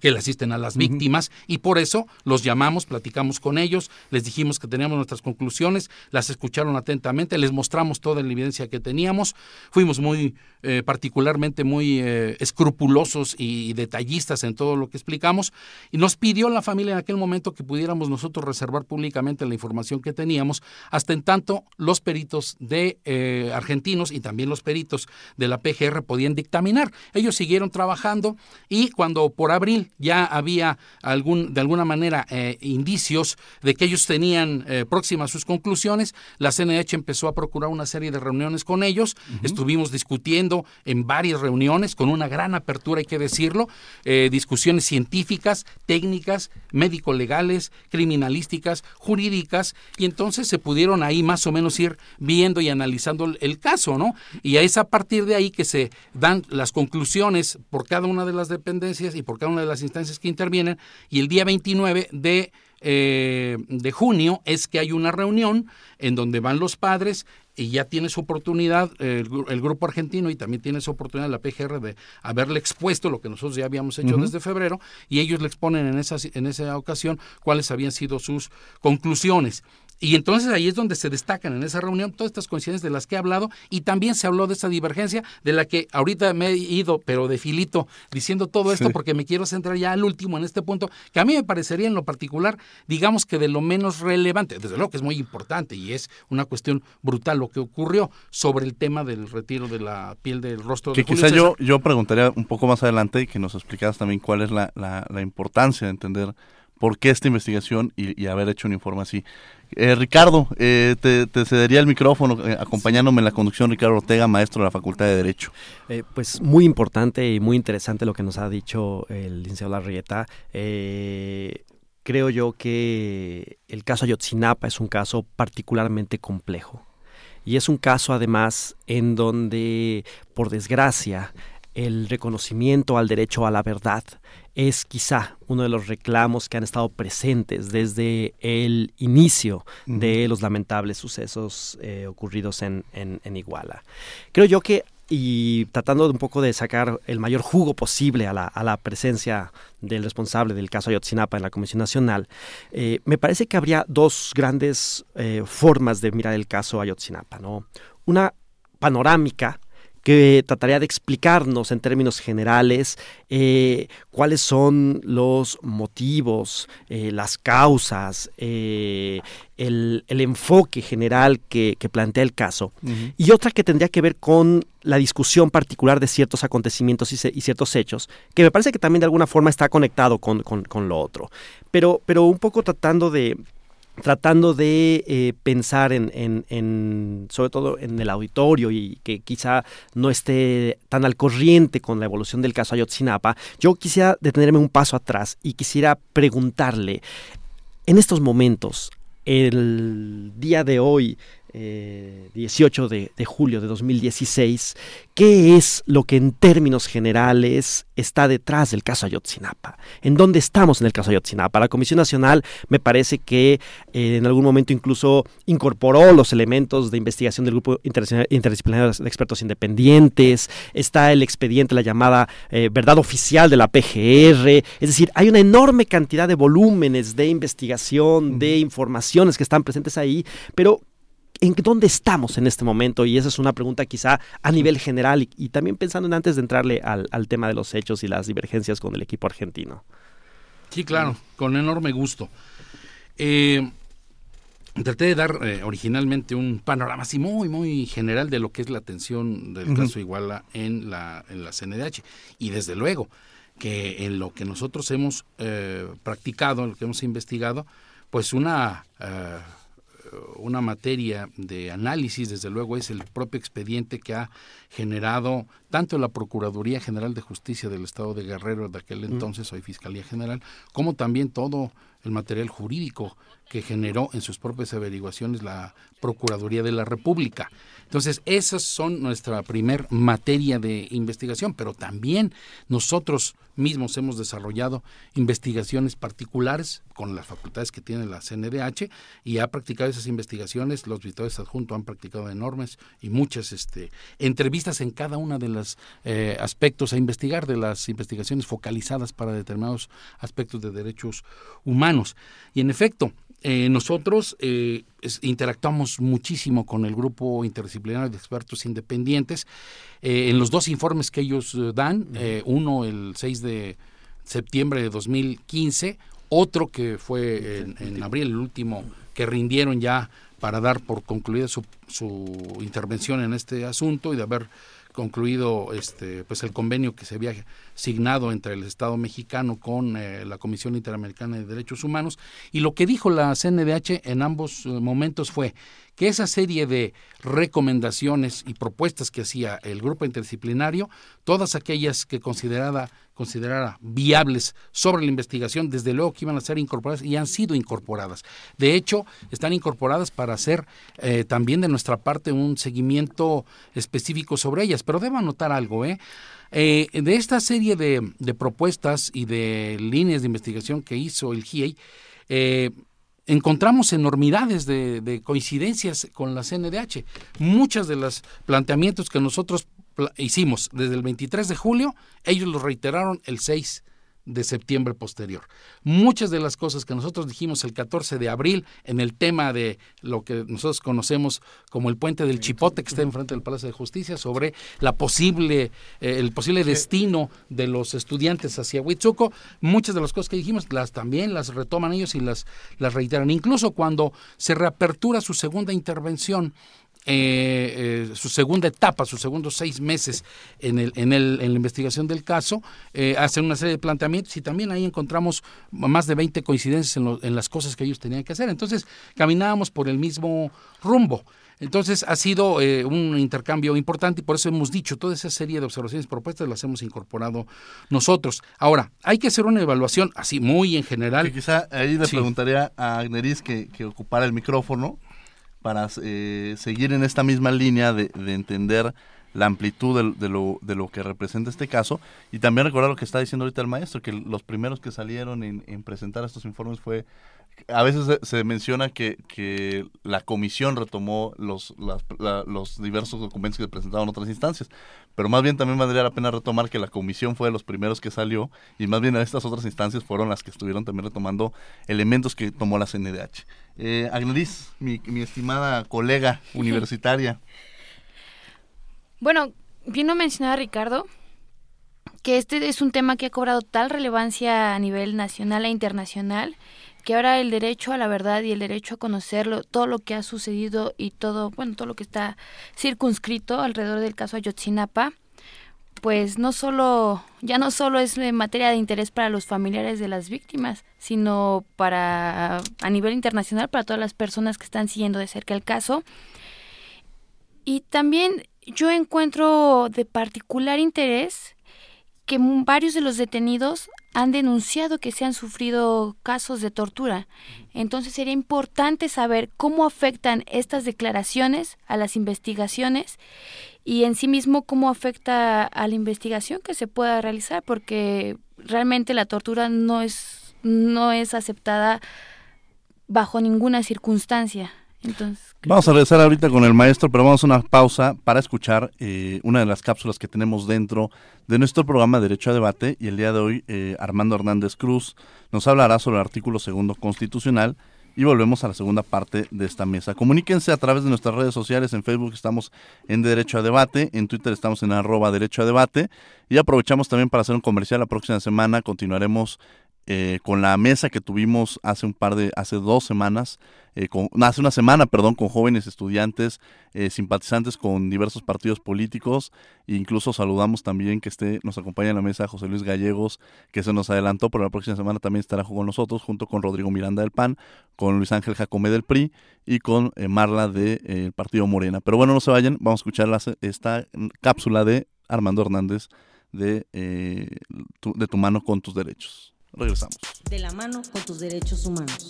Speaker 9: que le asisten a las víctimas y por eso los llamamos, platicamos con ellos, les dijimos que teníamos nuestras conclusiones, las escucharon atentamente, les mostramos toda la evidencia que teníamos. Fuimos muy, eh, particularmente muy eh, escrupulosos y detallistas en todo lo que explicamos, y nos pidió la familia en aquel momento que pudiéramos nosotros reservar públicamente la información que teníamos, hasta en tanto los peritos de eh, argentinos y también los peritos de la PGR podían dictaminar. Ellos siguieron trabajando y cuando por abril ya había algún, de alguna manera eh, indicios de que ellos tenían eh, próximas sus conclusiones, la CNH empezó a procurar una serie de reuniones con ellos, estuvimos discutiendo en varias reuniones con una gran apertura, hay que decirlo, discusiones científicas, técnicas, médico-legales, criminalísticas, jurídicas, y entonces se pudieron ahí más o menos ir viendo y analizando el caso, ¿no? Y es a partir de ahí que se dan las conclusiones por cada una de las dependencias y por cada una de las instancias que intervienen, y el día 29 de eh, de junio es que hay una reunión en donde van los padres y ya tiene su oportunidad el, grupo argentino y también tiene su oportunidad la PGR de haberle expuesto lo que nosotros ya habíamos hecho desde febrero y ellos le exponen en esa, en esa ocasión cuáles habían sido sus conclusiones. Y entonces ahí es donde se destacan en esa reunión todas estas coincidencias de las que he hablado y también se habló de esa divergencia de la que ahorita me he ido, pero de filito, diciendo todo esto porque me quiero centrar ya al último en este punto, que a mí me parecería en lo particular, digamos que de lo menos relevante, desde luego que es muy importante y es una cuestión brutal lo que ocurrió sobre el tema del retiro de la piel del rostro
Speaker 1: que
Speaker 9: de Julio
Speaker 1: quizá yo, yo preguntaría un poco más adelante y que nos explicaras también cuál es la, la, importancia de entender por qué esta investigación y, haber hecho un informe así. Eh, Ricardo, eh, te, cedería el micrófono eh, acompañándome en la conducción Ricardo Ortega, maestro de la Facultad de Derecho.
Speaker 3: pues muy importante y muy interesante lo que nos ha dicho el licenciado Larrieta. creo yo que el caso Ayotzinapa es un caso particularmente complejo. Y es un caso además en donde, por desgracia, el reconocimiento al derecho a la verdad es quizá uno de los reclamos que han estado presentes desde el inicio de los lamentables sucesos eh, ocurridos en, en, Iguala. Creo yo que, y tratando de un poco de sacar el mayor jugo posible a la, a la presencia del responsable del caso Ayotzinapa en la Comisión Nacional, eh, me parece que habría dos grandes eh, formas de mirar el caso Ayotzinapa. ¿no? Una panorámica, que trataría de explicarnos en términos generales eh, cuáles son los motivos, eh, las causas, eh, el, enfoque general que, plantea el caso. Y otra que tendría que ver con la discusión particular de ciertos acontecimientos y, ciertos hechos, que me parece que también de alguna forma está conectado con, con lo otro. Pero, pero un poco tratando de tratando de eh, pensar en, en, sobre todo en el auditorio y que quizá no esté tan al corriente con la evolución del caso Ayotzinapa, yo quisiera detenerme un paso atrás y quisiera preguntarle, en estos momentos, el día de hoy, 18 eh, de, julio de 2016, ¿qué es lo que en términos generales está detrás del caso Ayotzinapa? ¿En dónde estamos en el caso Ayotzinapa? La Comisión Nacional me parece que eh, en algún momento incluso incorporó los elementos de investigación del Grupo Interdisciplinario de Expertos Independientes, está el expediente, la llamada eh, verdad oficial de la PGR, es decir, hay una enorme cantidad de volúmenes de investigación, de informaciones que están presentes ahí, pero ¿En dónde estamos en este momento? Y esa es una pregunta quizá a nivel general y, también pensando en antes de entrarle al, tema de los hechos y las divergencias con el equipo argentino.
Speaker 9: Sí, claro, con enorme gusto. Eh, traté de dar eh, originalmente un panorama así muy, muy general de lo que es la atención del caso Iguala en la, en la CNDH. Y desde luego que en lo que nosotros hemos eh, practicado, en lo que hemos investigado, pues una una materia de análisis, desde luego es el propio expediente que ha generado tanto la Procuraduría General de Justicia del Estado de Guerrero de aquel entonces, hoy Fiscalía General, como también todo el material jurídico que generó en sus propias averiguaciones la Procuraduría de la República. Entonces, esas son nuestra primer materia de investigación, pero también nosotros mismos hemos desarrollado investigaciones particulares con las facultades que tiene la CNDH y ha practicado esas investigaciones, los visitores adjuntos han practicado enormes y muchas este, entrevistas en cada una de los eh, aspectos a investigar, de las investigaciones focalizadas para determinados aspectos de derechos humanos. Y en efecto, eh, nosotros eh, interactuamos muchísimo con el grupo interdisciplinario de expertos independientes. Eh, en los dos informes que ellos dan, uno el 6 de septiembre de 2015, otro que fue en, abril, el último que rindieron ya para dar por concluida su, su intervención en este asunto y de haber concluido este pues el convenio que se había signado entre el Estado mexicano con eh, la Comisión Interamericana de Derechos Humanos y lo que dijo la CNDH en ambos eh, momentos fue que esa serie de recomendaciones y propuestas que hacía el grupo interdisciplinario, todas aquellas que consideraba, considerara viables sobre la investigación, desde luego que iban a ser incorporadas y han sido incorporadas. De hecho, están incorporadas para hacer eh, también de nuestra parte un seguimiento específico sobre ellas. Pero debo anotar algo, ¿eh? Eh, de esta serie de, de, propuestas y de líneas de investigación que hizo el GIEI, eh, encontramos enormidades de, coincidencias con la CNDH. Muchos de los planteamientos que nosotros hicimos desde el 23 de julio, ellos los reiteraron el 6 de septiembre posterior. Muchas de las cosas que nosotros dijimos el 14 de abril en el tema de lo que nosotros conocemos como el puente del Chipote que está enfrente del Palacio de Justicia sobre la posible eh, el posible destino de los estudiantes hacia Huitzuco, muchas de las cosas que dijimos las también las retoman ellos y las las reiteran. Incluso cuando se reapertura su segunda intervención eh, eh, su segunda etapa, sus segundos seis meses en, el, en, el, en la investigación del caso, eh, hacen una serie de planteamientos y también ahí encontramos más de 20 coincidencias en, en las cosas que ellos tenían que hacer. Entonces, caminábamos por el mismo rumbo. Entonces ha sido un intercambio importante y por eso hemos dicho, toda esa serie de observaciones propuestas las hemos incorporado nosotros. Ahora, hay que hacer una evaluación así muy en general.
Speaker 1: quizá ahí le preguntaría a Agneris que, que ocupara el micrófono para eh, seguir en esta misma línea de, entender la amplitud de, lo, de lo que representa este caso y también recordar lo que está diciendo ahorita el maestro, que los primeros que salieron en presentar estos informes fue a veces se, menciona que, que, la comisión retomó los, los diversos documentos que presentaban otras instancias, pero más bien también valdría la pena retomar que la comisión fue de los primeros que salió y más bien estas otras instancias fueron las que estuvieron también retomando elementos que tomó la CNDH. Eh, mi, mi estimada colega universitaria.
Speaker 2: Bueno, vino a mencionar Ricardo que este es un tema que ha cobrado tal relevancia a nivel nacional e internacional que ahora el derecho a la verdad y el derecho a conocerlo, todo lo que ha sucedido y todo, bueno, todo lo que está circunscrito alrededor del caso Ayotzinapa, pues no solo, ya no solo es materia de interés para los familiares de las víctimas, sino para, a nivel internacional, para todas las personas que están siguiendo de cerca el caso. Y también yo encuentro de particular interés que varios de los detenidos han denunciado que se han sufrido casos de tortura. Entonces sería importante saber cómo afectan estas declaraciones a las investigaciones y en sí mismo cómo afecta a la investigación que se pueda realizar, porque realmente la tortura no es, no es aceptada bajo ninguna circunstancia. Entonces,
Speaker 1: vamos a regresar ahorita con el maestro, pero vamos a una pausa para escuchar eh, una de las cápsulas que tenemos dentro de nuestro programa Derecho a Debate y el día de hoy eh, Armando Hernández Cruz nos hablará sobre el artículo segundo constitucional y volvemos a la segunda parte de esta mesa. Comuníquense a través de nuestras redes sociales, en Facebook estamos en Derecho a Debate, en Twitter estamos en arroba Derecho a Debate. Y aprovechamos también para hacer un comercial la próxima semana, continuaremos eh, con la mesa que tuvimos hace un par de, hace dos semanas, eh, con, hace una semana, perdón, con jóvenes estudiantes, eh, simpatizantes con diversos partidos políticos, e incluso saludamos también que esté, nos acompaña en la mesa José Luis Gallegos, que se nos adelantó, pero la próxima semana también estará con nosotros, junto con Rodrigo Miranda del PAN, con Luis Ángel Jacome del PRI y con Marla del Partido Morena. Pero bueno, no se vayan, vamos a escuchar esta cápsula de Armando Hernández de, eh, de Tu mano con tus derechos. Regresamos.
Speaker 10: De la mano con tus derechos humanos.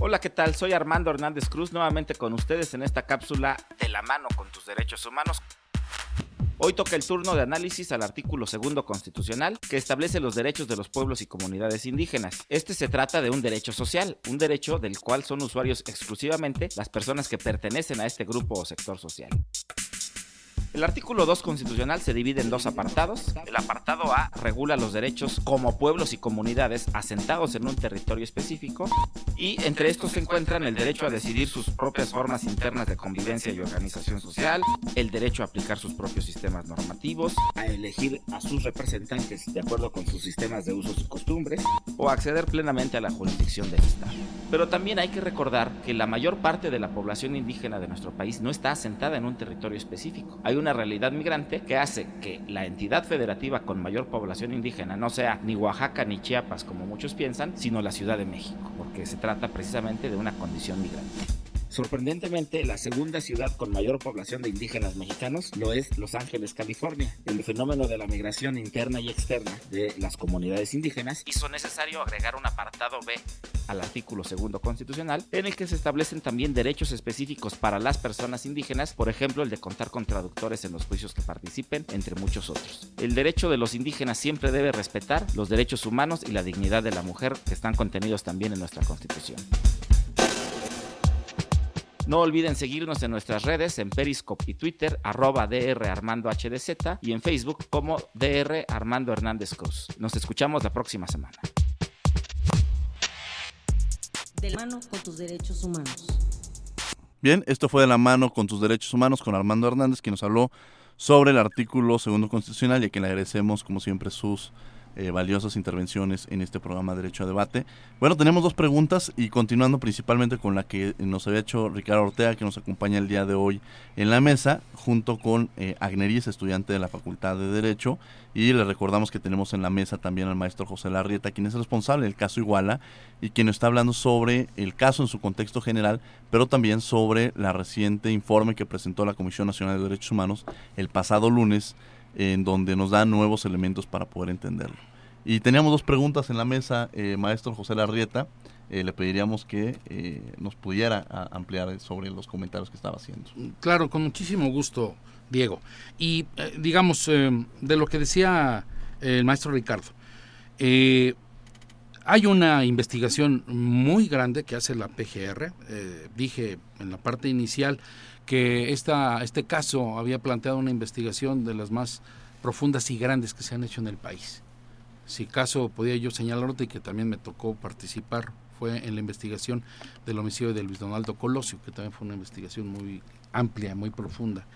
Speaker 11: Hola, ¿qué tal? Soy Armando Hernández Cruz, nuevamente con ustedes en esta cápsula de la mano con tus derechos humanos. Hoy toca el turno de análisis al artículo segundo constitucional que establece los derechos de los pueblos y comunidades indígenas. Este se trata de un derecho social, un derecho del cual son usuarios exclusivamente las personas que pertenecen a este grupo o sector social. El artículo 2 constitucional se divide en dos apartados. El apartado A regula los derechos como pueblos y comunidades asentados en un territorio específico y entre estos se encuentran el derecho a decidir sus propias formas internas de convivencia y organización social, el derecho a aplicar sus propios sistemas normativos, a elegir a sus representantes de acuerdo con sus sistemas de usos y costumbres o acceder plenamente a la jurisdicción del Estado. Pero también hay que recordar que la mayor parte de la población indígena de nuestro país no está asentada en un territorio específico. Hay una realidad migrante que hace que la entidad federativa con mayor población indígena no sea ni Oaxaca ni Chiapas como muchos piensan, sino la Ciudad de México, porque se trata precisamente de una condición migrante. Sorprendentemente, la segunda ciudad con mayor población de indígenas mexicanos lo es Los Ángeles, California. El fenómeno de la migración interna y externa de las comunidades indígenas hizo necesario agregar un apartado B al artículo segundo constitucional en el que se establecen también derechos específicos para las personas indígenas, por ejemplo el de contar con traductores en los juicios que participen, entre muchos otros. El derecho de los indígenas siempre debe respetar los derechos humanos y la dignidad de la mujer que están contenidos también en nuestra constitución. No olviden seguirnos en nuestras redes en Periscope y Twitter, arroba DR Armando HDZ y en Facebook como DR Armando Hernández Cruz. Nos escuchamos la próxima semana.
Speaker 10: De la mano con tus derechos humanos.
Speaker 1: Bien, esto fue de la mano con tus derechos humanos con Armando Hernández, quien nos habló sobre el artículo segundo constitucional y a quien le agradecemos, como siempre, sus eh, valiosas intervenciones en este programa Derecho a Debate. Bueno, tenemos dos preguntas y continuando principalmente con la que nos había hecho Ricardo Ortega, que nos acompaña el día de hoy en la mesa, junto con eh, Agneris, estudiante de la Facultad de Derecho, y le recordamos que tenemos en la mesa también al maestro José Larrieta, quien es responsable del caso Iguala y quien está hablando sobre el caso en su contexto general, pero también sobre la reciente informe que presentó la Comisión Nacional de Derechos Humanos el pasado lunes en donde nos dan nuevos elementos para poder entenderlo. Y teníamos dos preguntas en la mesa, eh, maestro José Larrieta. Eh, le pediríamos que eh, nos pudiera ampliar sobre los comentarios que estaba haciendo.
Speaker 9: Claro, con muchísimo gusto, Diego. Y digamos, de lo que decía el maestro Ricardo, hay una investigación muy grande que hace la PGR. dije en la parte inicial que esta, este caso había planteado una investigación de las más profundas y grandes que se han hecho en el país. Si caso podía yo señalarte y que también me tocó participar fue en la investigación del homicidio de Luis Donaldo Colosio, que también fue una investigación muy amplia, muy profunda.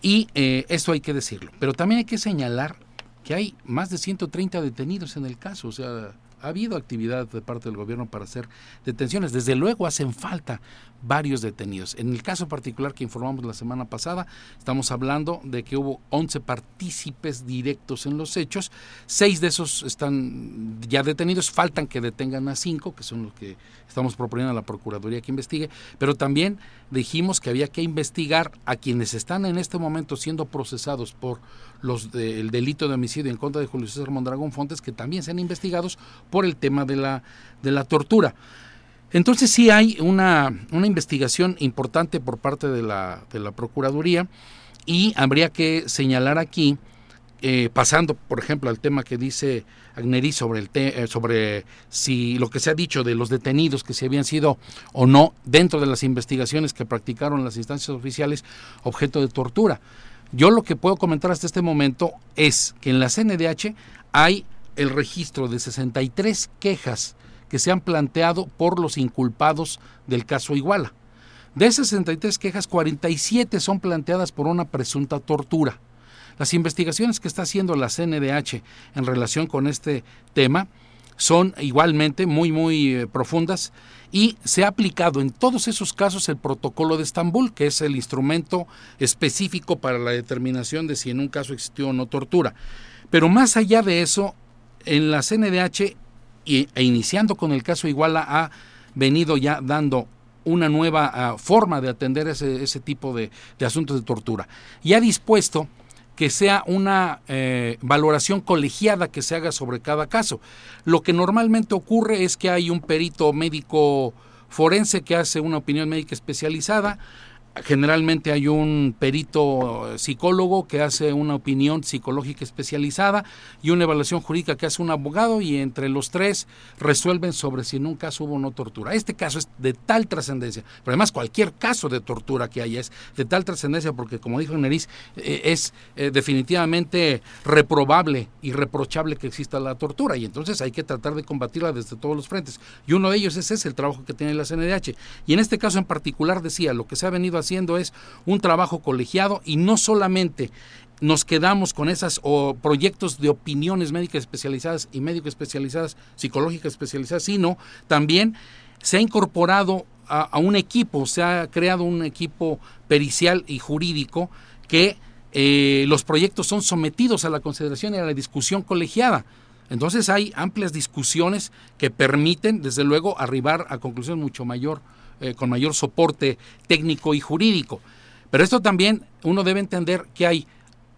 Speaker 9: Y eh, esto hay que decirlo. Pero también hay que señalar que hay más de 130 detenidos en el caso. O sea, ha habido actividad de parte del gobierno para hacer detenciones. Desde luego hacen falta varios detenidos. En el caso particular que informamos la semana pasada, estamos hablando de que hubo 11 partícipes directos en los hechos. Seis de esos están ya detenidos. Faltan que detengan a cinco, que son los que estamos proponiendo a la Procuraduría que investigue. Pero también dijimos que había que investigar a quienes están en este momento siendo procesados por los del delito de homicidio en contra de Julio César Mondragón Fontes, que también sean investigados por el tema de la, de la tortura. Entonces sí hay una, una investigación importante por parte de la, de la Procuraduría y habría que señalar aquí, eh, pasando por ejemplo al tema que dice Agneri sobre, el eh, sobre si lo que se ha dicho de los detenidos que si habían sido o no dentro de las investigaciones que practicaron las instancias oficiales objeto de tortura. Yo lo que puedo comentar hasta este momento es que en la CNDH hay el registro de 63 quejas que se han planteado por los inculpados del caso Iguala. De esas 63 quejas, 47 son planteadas por una presunta tortura. Las investigaciones que está haciendo la CNDH en relación con este tema son igualmente muy, muy eh, profundas y se ha aplicado en todos esos casos el protocolo de Estambul, que es el instrumento específico para la determinación de si en un caso existió o no tortura. Pero más allá de eso, en la CNDH e iniciando con el caso Iguala ha venido ya dando una nueva ah, forma de atender ese, ese tipo de, de, asuntos de tortura. Y ha dispuesto que sea una eh, valoración colegiada que se haga sobre cada caso. Lo que normalmente ocurre es que hay un perito médico forense que hace una opinión médica especializada, Generalmente hay un perito psicólogo que hace una opinión psicológica especializada y una evaluación jurídica que hace un abogado y entre los tres resuelven sobre si en un caso hubo o no tortura. Este caso es de tal trascendencia, pero además cualquier caso de tortura que haya es de tal trascendencia porque como dijo Neris, eh, es eh, definitivamente reprobable y reprochable que exista la tortura y entonces hay que tratar de combatirla desde todos los frentes. Y uno de ellos es ese, el trabajo que tiene la CNDH. Y en este caso en particular decía, lo que se ha venido haciendo es un trabajo colegiado y no solamente nos quedamos con esos proyectos de opiniones médicas especializadas y médico especializadas, psicológicas especializadas, sino también se ha incorporado a, un equipo, se ha creado un equipo pericial y jurídico que eh, los proyectos son sometidos a la consideración y a la discusión colegiada. Entonces hay amplias discusiones que permiten, desde luego, arribar a conclusiones mucho mayor eh, con mayor soporte técnico y jurídico. Pero esto también uno debe entender que hay,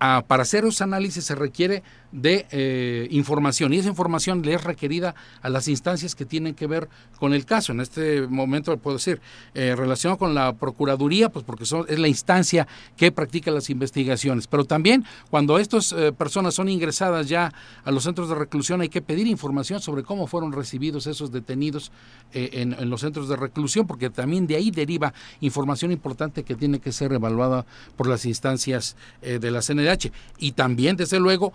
Speaker 9: ah, para hacer esos análisis se requiere de eh, información y esa información le es requerida a las instancias que tienen que ver con el caso. En este momento puedo decir, eh, relacionado con la Procuraduría, pues porque es la instancia que practica las investigaciones. Pero también cuando estas eh, personas son ingresadas ya a los centros de reclusión hay que pedir información sobre cómo fueron recibidos esos detenidos en, en, los centros de reclusión, porque también de ahí deriva información importante que tiene que ser evaluada por las instancias de la CNDH. Y también, desde luego,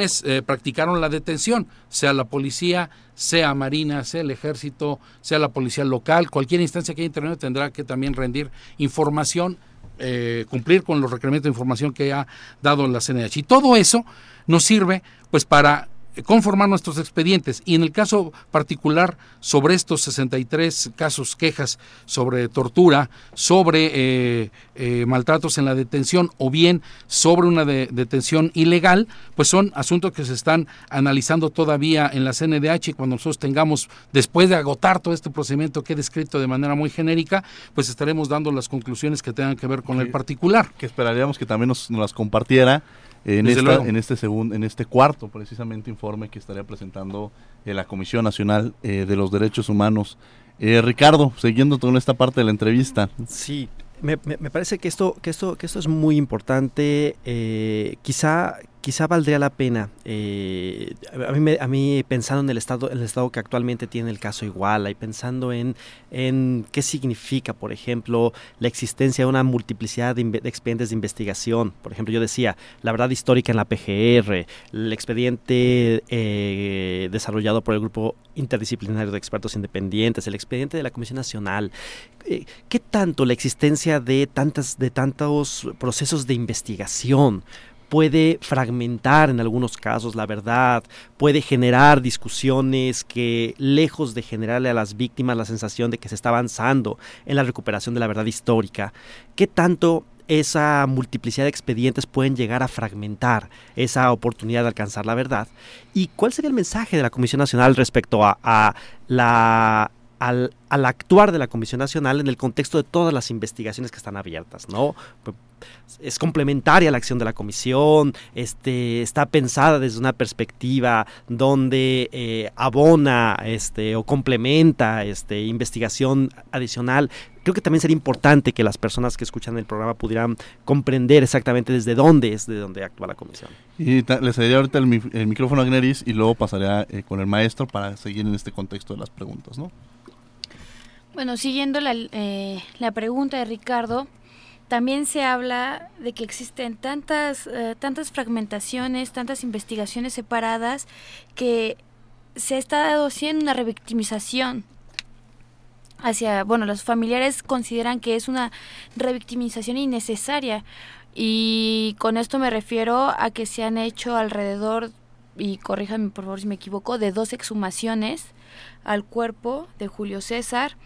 Speaker 9: eh, practicaron la detención, sea la policía, sea Marina, sea el ejército, sea la policía local, cualquier instancia que haya intervenido tendrá que también rendir información, eh, cumplir con los requerimientos de información que ha dado la CNH. Y todo eso nos sirve pues para conformar nuestros expedientes y en el caso particular sobre estos 63 casos quejas sobre tortura, sobre eh, eh, maltratos en la detención o bien sobre una detención ilegal, pues son asuntos que se están analizando todavía en la CNDH y cuando nosotros tengamos, después de agotar todo este procedimiento que he descrito de manera muy genérica, pues estaremos dando las conclusiones que tengan que ver con el particular.
Speaker 1: Que esperaríamos que también nos, nos las compartiera en, en este segundo, en este cuarto precisamente informe que estaría presentando eh, la Comisión Nacional eh, de los Derechos Humanos. Eh, Ricardo, siguiendo con esta parte de la entrevista.
Speaker 3: Sí, me, me, parece que esto, que esto, que esto es muy importante. quizá, quizá valdría la pena. Eh, a, mí, a mí pensando en el estado, el estado que actualmente tiene el caso Iguala y pensando en, en qué significa, por ejemplo, la existencia de una multiplicidad de, expedientes de investigación. Por ejemplo, yo decía la verdad histórica en la PGR, el expediente eh, desarrollado por el grupo interdisciplinario de expertos independientes, el expediente de la Comisión Nacional. Eh, ¿Qué tanto la existencia de tantas de tantos procesos de investigación puede fragmentar en algunos casos la verdad, puede generar discusiones que lejos de generarle a las víctimas la sensación de que se está avanzando en la recuperación de la verdad histórica, ¿qué tanto esa multiplicidad de expedientes pueden llegar a fragmentar esa oportunidad de alcanzar la verdad. ¿Y cuál sería el mensaje de la Comisión Nacional respecto a, la al, al, actuar de la Comisión Nacional en el contexto de todas las investigaciones que están abiertas, ¿no? Es complementaria la acción de la comisión, este, está pensada desde una perspectiva donde eh, abona este, o complementa este, investigación adicional. Creo que también sería importante que las personas que escuchan el programa pudieran comprender exactamente desde dónde es de dónde actúa la comisión.
Speaker 1: Y les cederé ahorita el, micrófono a Gneris y luego pasaré eh, con el maestro para seguir en este contexto de las preguntas, ¿no?
Speaker 2: Bueno, siguiendo la, eh, la pregunta de Ricardo, también se habla de que existen tantas, eh, tantas fragmentaciones, tantas investigaciones separadas, que se está haciendo una revictimización hacia, bueno, los familiares consideran que es una revictimización innecesaria. Y con esto me refiero a que se han hecho alrededor, y corríjame por favor si me equivoco, de dos exhumaciones al cuerpo de Julio César.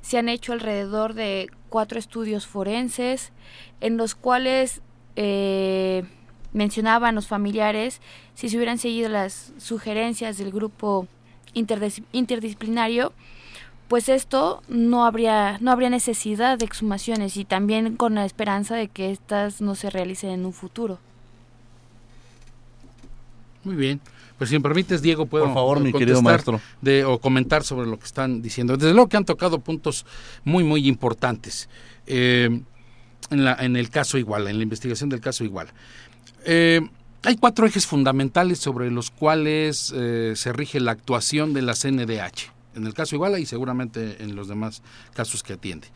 Speaker 2: Se han hecho alrededor de cuatro estudios forenses en los cuales eh, mencionaban los familiares si se hubieran seguido las sugerencias del grupo interdisciplinario, pues esto no habría no habría necesidad de exhumaciones y también con la esperanza de que estas no se realicen en un futuro.
Speaker 9: Muy bien. Pues si me permites, Diego, puedo
Speaker 1: Por favor, mi
Speaker 9: contestar
Speaker 1: querido maestro.
Speaker 9: De, o comentar sobre lo que están diciendo. Desde luego que han tocado puntos muy, muy importantes eh, en, la, en el caso Iguala, en la investigación del caso Iguala. Eh, hay cuatro ejes fundamentales sobre los cuales eh, se rige la actuación de la CNDH, en el caso Iguala y seguramente en los demás casos que atiende.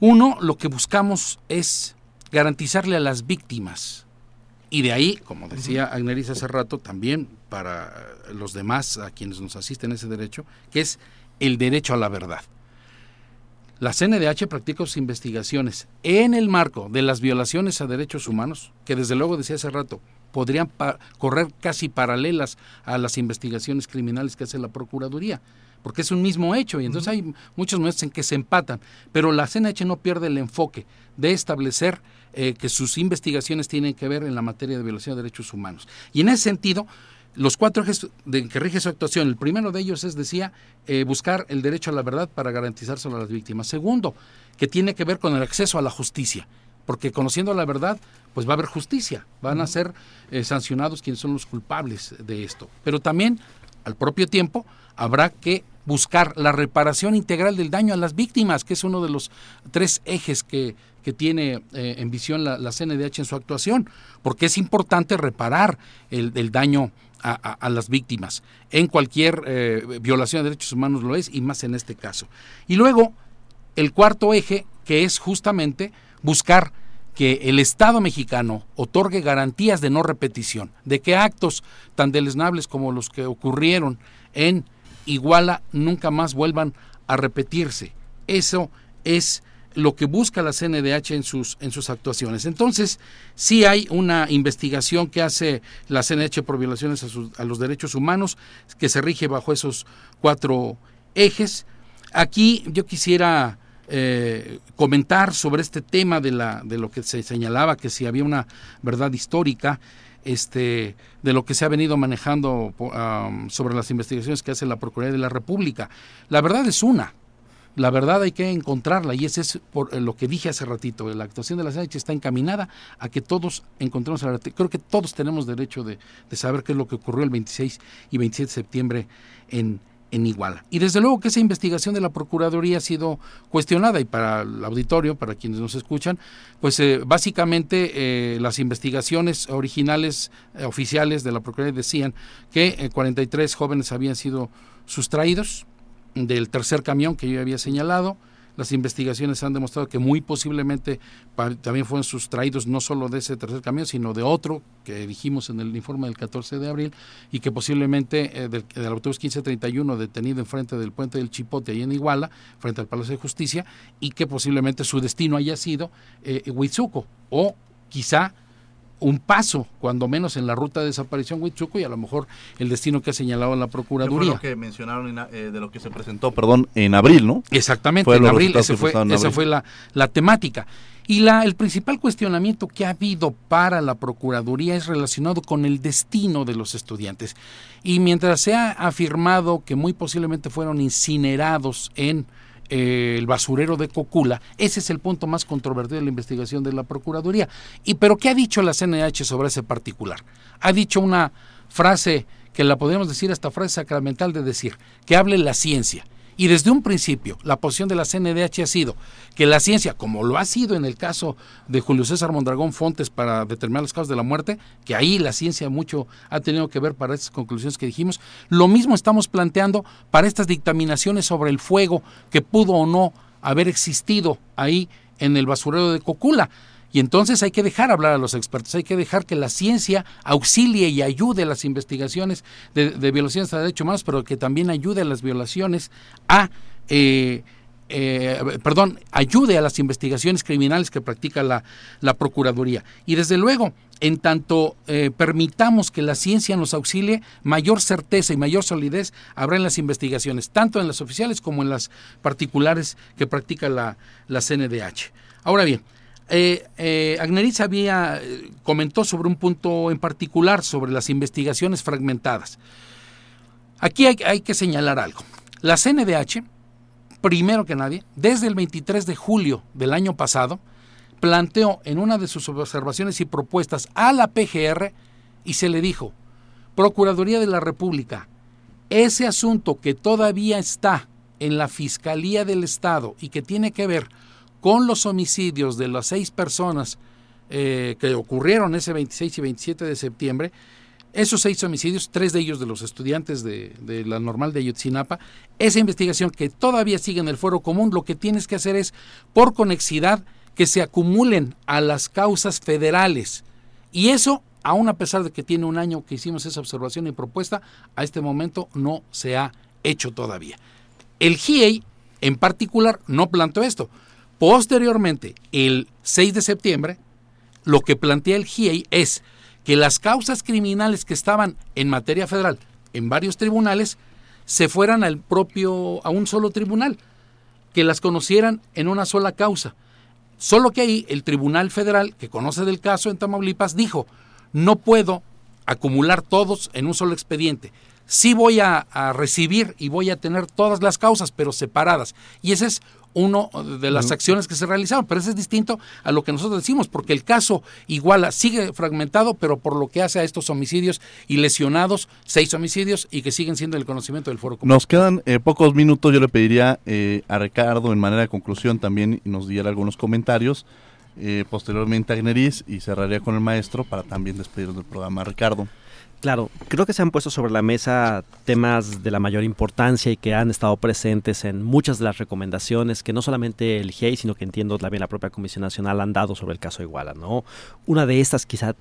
Speaker 9: Uno, lo que buscamos es garantizarle a las víctimas y de ahí, como decía Agneris hace rato, también para los demás, a quienes nos asisten ese derecho, que es el derecho a la verdad. La CNDH practica sus investigaciones en el marco de las violaciones a derechos humanos, que desde luego decía hace rato, podrían correr casi paralelas a las investigaciones criminales que hace la Procuraduría, porque es un mismo hecho y entonces hay muchos momentos en que se empatan, pero la CNH no pierde el enfoque de establecer eh, que sus investigaciones tienen que ver en la materia de violación de derechos humanos. Y en ese sentido, los cuatro ejes de que rige su actuación, el primero de ellos es, decía, eh, buscar el derecho a la verdad para garantizárselo a las víctimas. Segundo, que tiene que ver con el acceso a la justicia, porque conociendo la verdad, pues va a haber justicia, van a ser eh, sancionados quienes son los culpables de esto. Pero también, al propio tiempo, habrá que buscar la reparación integral del daño a las víctimas, que es uno de los tres ejes que, que tiene eh, en visión la, CNDH en su actuación, porque es importante reparar el, daño a, las víctimas. En cualquier eh, violación de derechos humanos lo es, y más en este caso. Y luego, el cuarto eje, que es justamente buscar que el Estado mexicano otorgue garantías de no repetición, de que actos tan deleznables como los que ocurrieron en Iguala nunca más vuelvan a repetirse. Eso es lo que busca la CNDH en sus, en sus actuaciones. Entonces, sí hay una investigación que hace la CNDH por violaciones a, sus, a los derechos humanos, que se rige bajo esos cuatro ejes. Aquí yo quisiera eh, comentar sobre este tema de, la, de lo que se señalaba, que si había una verdad histórica, este, de lo que se ha venido manejando sobre las investigaciones que hace la Procuraduría de la República. La verdad es una, la verdad hay que encontrarla y ese es por lo que dije hace ratito, la actuación de la CNH está encaminada a que todos encontremos la. Creo que todos tenemos derecho de, de, saber qué es lo que ocurrió el 26 y 27 de septiembre en, en Iguala. Y desde luego que esa investigación de la Procuraduría ha sido cuestionada y para el auditorio, para quienes nos escuchan, pues eh, básicamente eh, las investigaciones originales eh, oficiales de la Procuraduría decían que 43 jóvenes habían sido sustraídos del tercer camión que yo había señalado, las investigaciones han demostrado que muy posiblemente también fueron sustraídos no solo de ese tercer camión, sino de otro que dijimos en el informe del 14 de abril y que posiblemente eh, del, del, autobús 1531 detenido enfrente del puente del Chipote ahí en Iguala, frente al Palacio de Justicia, y que posiblemente su destino haya sido eh, Huitzuco o quizá un paso, cuando menos en la ruta de desaparición Huitzuco y a lo mejor el destino que ha señalado la Procuraduría.
Speaker 1: Fue lo que mencionaron en, eh, de lo que se presentó, perdón, en abril, ¿no?
Speaker 9: Exactamente, fue en abril, ese fue, en esa fue la, la temática. Y la, el principal cuestionamiento que ha habido para la Procuraduría es relacionado con el destino de los estudiantes. Y mientras se ha afirmado que muy posiblemente fueron incinerados en eh, el basurero de Cocula, ese es el punto más controvertido de la investigación de la Procuraduría. Y pero ¿qué ha dicho la CNH sobre ese particular? Ha dicho una frase que la podríamos decir hasta frase sacramental de decir, que hable la ciencia. Y desde un principio, la posición de la CNDH ha sido que la ciencia, como lo ha sido en el caso de Julio César Mondragón Fontes para determinar las causas de la muerte, que ahí la ciencia mucho ha tenido que ver para estas conclusiones que dijimos, lo mismo estamos planteando para estas dictaminaciones sobre el fuego que pudo o no haber existido ahí en el basurero de Cocula. Y entonces hay que dejar hablar a los expertos, hay que dejar que la ciencia auxilie y ayude a las investigaciones de, violaciones a derechos humanos, pero que también ayude a las violaciones a... Eh, eh, perdón, ayude a las investigaciones criminales que practica la, la Procuraduría. Y desde luego, en tanto eh, permitamos que la ciencia nos auxilie, mayor certeza y mayor solidez habrá en las investigaciones, tanto en las oficiales como en las particulares que practica la, la CNDH. Ahora bien, eh, eh, Agneritz había eh, comentó sobre un punto en particular sobre las investigaciones fragmentadas. Aquí hay, hay, que señalar algo. La CNDH primero que nadie, desde el 23 de julio del año pasado, planteó en una de sus observaciones y propuestas a la PGR y se le dijo, Procuraduría de la República, ese asunto que todavía está en la Fiscalía del Estado y que tiene que ver con los homicidios de las seis personas eh, que ocurrieron ese 26 y 27 de septiembre, esos seis homicidios, tres de ellos de los estudiantes de, la normal de Ayotzinapa, esa investigación que todavía sigue en el fuero común, lo que tienes que hacer es, por conexidad, que se acumulen a las causas federales. Y eso, aun a pesar de que tiene un año que hicimos esa observación y propuesta, a este momento no se ha hecho todavía. El GIEI, en particular, no planteó esto. Posteriormente, el 6 de septiembre, lo que plantea el GIEI es que las causas criminales que estaban en materia federal en varios tribunales se fueran al propio a un solo tribunal, que las conocieran en una sola causa. Solo que ahí el Tribunal Federal, que conoce del caso en Tamaulipas, dijo, no puedo acumular todos en un solo expediente. Sí voy a, a recibir y voy a tener todas las causas, pero separadas. Y ese es uno de las acciones que se realizaron, pero eso es distinto a lo que nosotros decimos, porque el caso Iguala sigue fragmentado, pero por lo que hace a estos homicidios y lesionados, seis homicidios y que siguen siendo el conocimiento del Foro
Speaker 1: Común. Nos quedan eh, pocos minutos, yo le pediría eh, a Ricardo en manera de conclusión también nos diera algunos comentarios, eh, posteriormente a Agneris y cerraría con el maestro para también despedirnos del programa. Ricardo.
Speaker 3: Claro, creo que se han puesto sobre la mesa temas de la mayor importancia y que han estado presentes en muchas de las recomendaciones que no solamente el GIEI, sino que entiendo también la propia Comisión Nacional han dado sobre el caso Iguala, ¿no? Una de estas quizá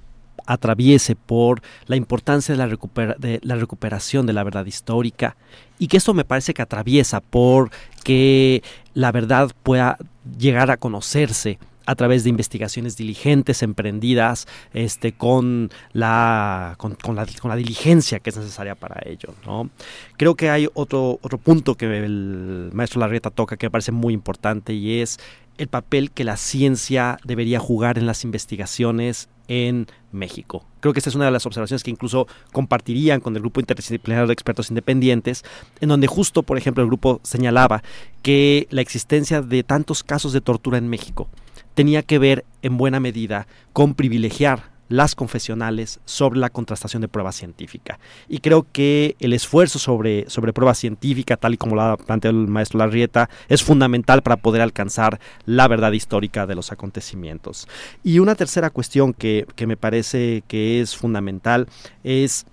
Speaker 3: atraviese por la importancia de la, de la recuperación de la verdad histórica y que esto me parece que atraviesa por que la verdad pueda llegar a conocerse a través de investigaciones diligentes, emprendidas, este, con, la, con, la, con la diligencia que es necesaria para ello. ¿no? Creo que hay otro, otro punto que el maestro Larrieta toca que me parece muy importante y es el papel que la ciencia debería jugar en las investigaciones en México. Creo que esta es una de las observaciones que incluso compartirían con el grupo interdisciplinario de expertos independientes, en donde justo, por ejemplo, el grupo señalaba que la existencia de tantos casos de tortura en México tenía que ver en buena medida con privilegiar las confesionales sobre la contrastación de prueba científica. Y creo que el esfuerzo sobre, sobre prueba científica, tal y como lo ha planteado el maestro Larrieta, es fundamental para poder alcanzar la verdad histórica de los acontecimientos. Y una tercera cuestión que, que me parece que es fundamental es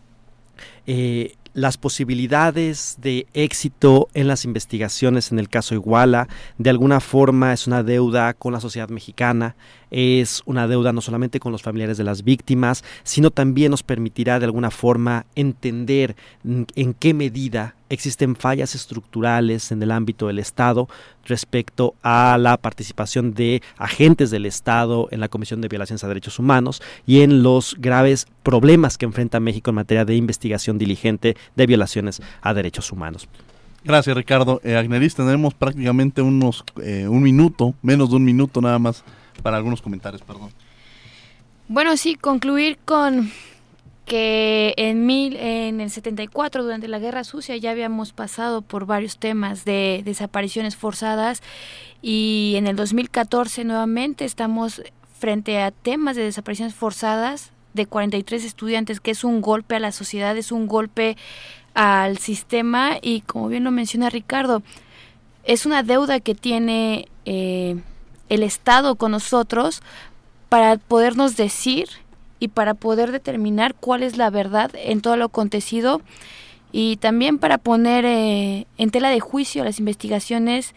Speaker 3: eh, las posibilidades de éxito en las investigaciones en el caso Iguala, de alguna forma es una deuda con la sociedad mexicana, es una deuda no solamente con los familiares de las víctimas, sino también nos permitirá de alguna forma entender en qué medida existen fallas estructurales en el ámbito del Estado respecto a la participación de agentes del Estado en la Comisión de Violaciones a Derechos Humanos y en los graves problemas que enfrenta México en materia de investigación diligente de violaciones a derechos humanos.
Speaker 1: Gracias, Ricardo. Eh, Agneris, tenemos prácticamente unos eh, un minuto, menos de un minuto nada más para algunos comentarios, perdón.
Speaker 2: Bueno, sí, concluir con que en, mil, en el 74, durante la Guerra Sucia, ya habíamos pasado por varios temas de desapariciones forzadas y en el 2014 nuevamente estamos frente a temas de desapariciones forzadas de 43 estudiantes, que es un golpe a la sociedad, es un golpe al sistema y como bien lo menciona Ricardo, es una deuda que tiene eh, el Estado con nosotros para podernos decir y para poder determinar cuál es la verdad en todo lo acontecido y también para poner eh, en tela de juicio las investigaciones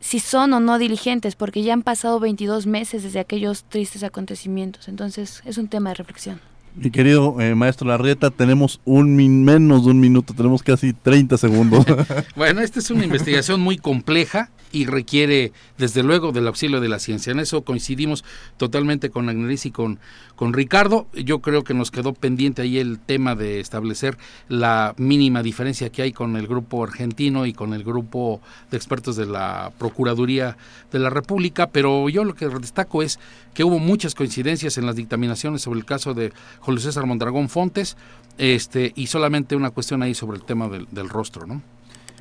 Speaker 2: si son o no diligentes, porque ya han pasado 22 meses desde aquellos tristes acontecimientos. Entonces es un tema de reflexión.
Speaker 1: Mi querido eh, maestro Larrieta, tenemos un menos de un minuto, tenemos casi 30 segundos.
Speaker 9: bueno, esta es una investigación muy compleja y requiere, desde luego, del auxilio de la ciencia. En eso coincidimos totalmente con Agneris y con, con Ricardo. Yo creo que nos quedó pendiente ahí el tema de establecer la mínima diferencia que hay con el grupo argentino y con el grupo de expertos de la Procuraduría de la República, pero yo lo que destaco es que hubo muchas coincidencias en las dictaminaciones sobre el caso de Julio César Mondragón Fontes, este, y solamente una cuestión ahí sobre el tema del, rostro, ¿no?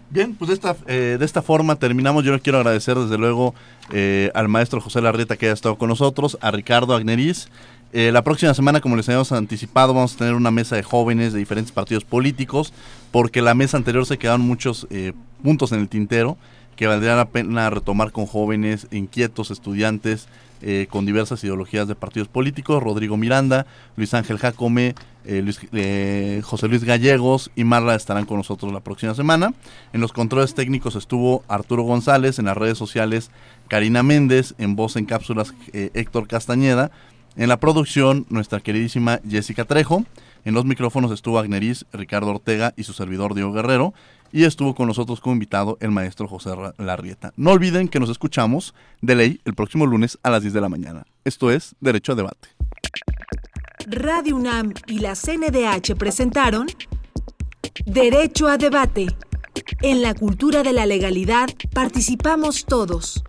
Speaker 1: Bien, pues de esta, eh, de esta forma terminamos. Yo quiero agradecer desde luego eh, al maestro José Larrieta que haya estado con nosotros, a Ricardo Agneriz. Eh, la próxima semana, como les habíamos anticipado, vamos a tener una mesa de jóvenes de diferentes partidos políticos, porque la mesa anterior se quedaron muchos eh, puntos en el tintero que valdría la pena retomar con jóvenes inquietos, estudiantes eh, con diversas ideologías de partidos políticos, Rodrigo Miranda, Luis Ángel Jacome, eh, eh, José Luis Gallegos y Marla estarán con nosotros la próxima semana. En los controles técnicos estuvo Arturo González, en las redes sociales Karina Méndez, en voz en cápsulas Héctor Castañeda, en la producción nuestra queridísima Jessica Trejo, en los micrófonos estuvo Agneriz, Ricardo Ortega y su servidor Diego Guerrero. Y estuvo con nosotros como invitado el maestro José Larrieta. No olviden que nos escuchamos de ley el próximo lunes a las 10 de la mañana. Esto es Derecho a Debate.
Speaker 12: Radio UNAM y la CNDH presentaron Derecho a Debate. En la cultura de la legalidad participamos todos.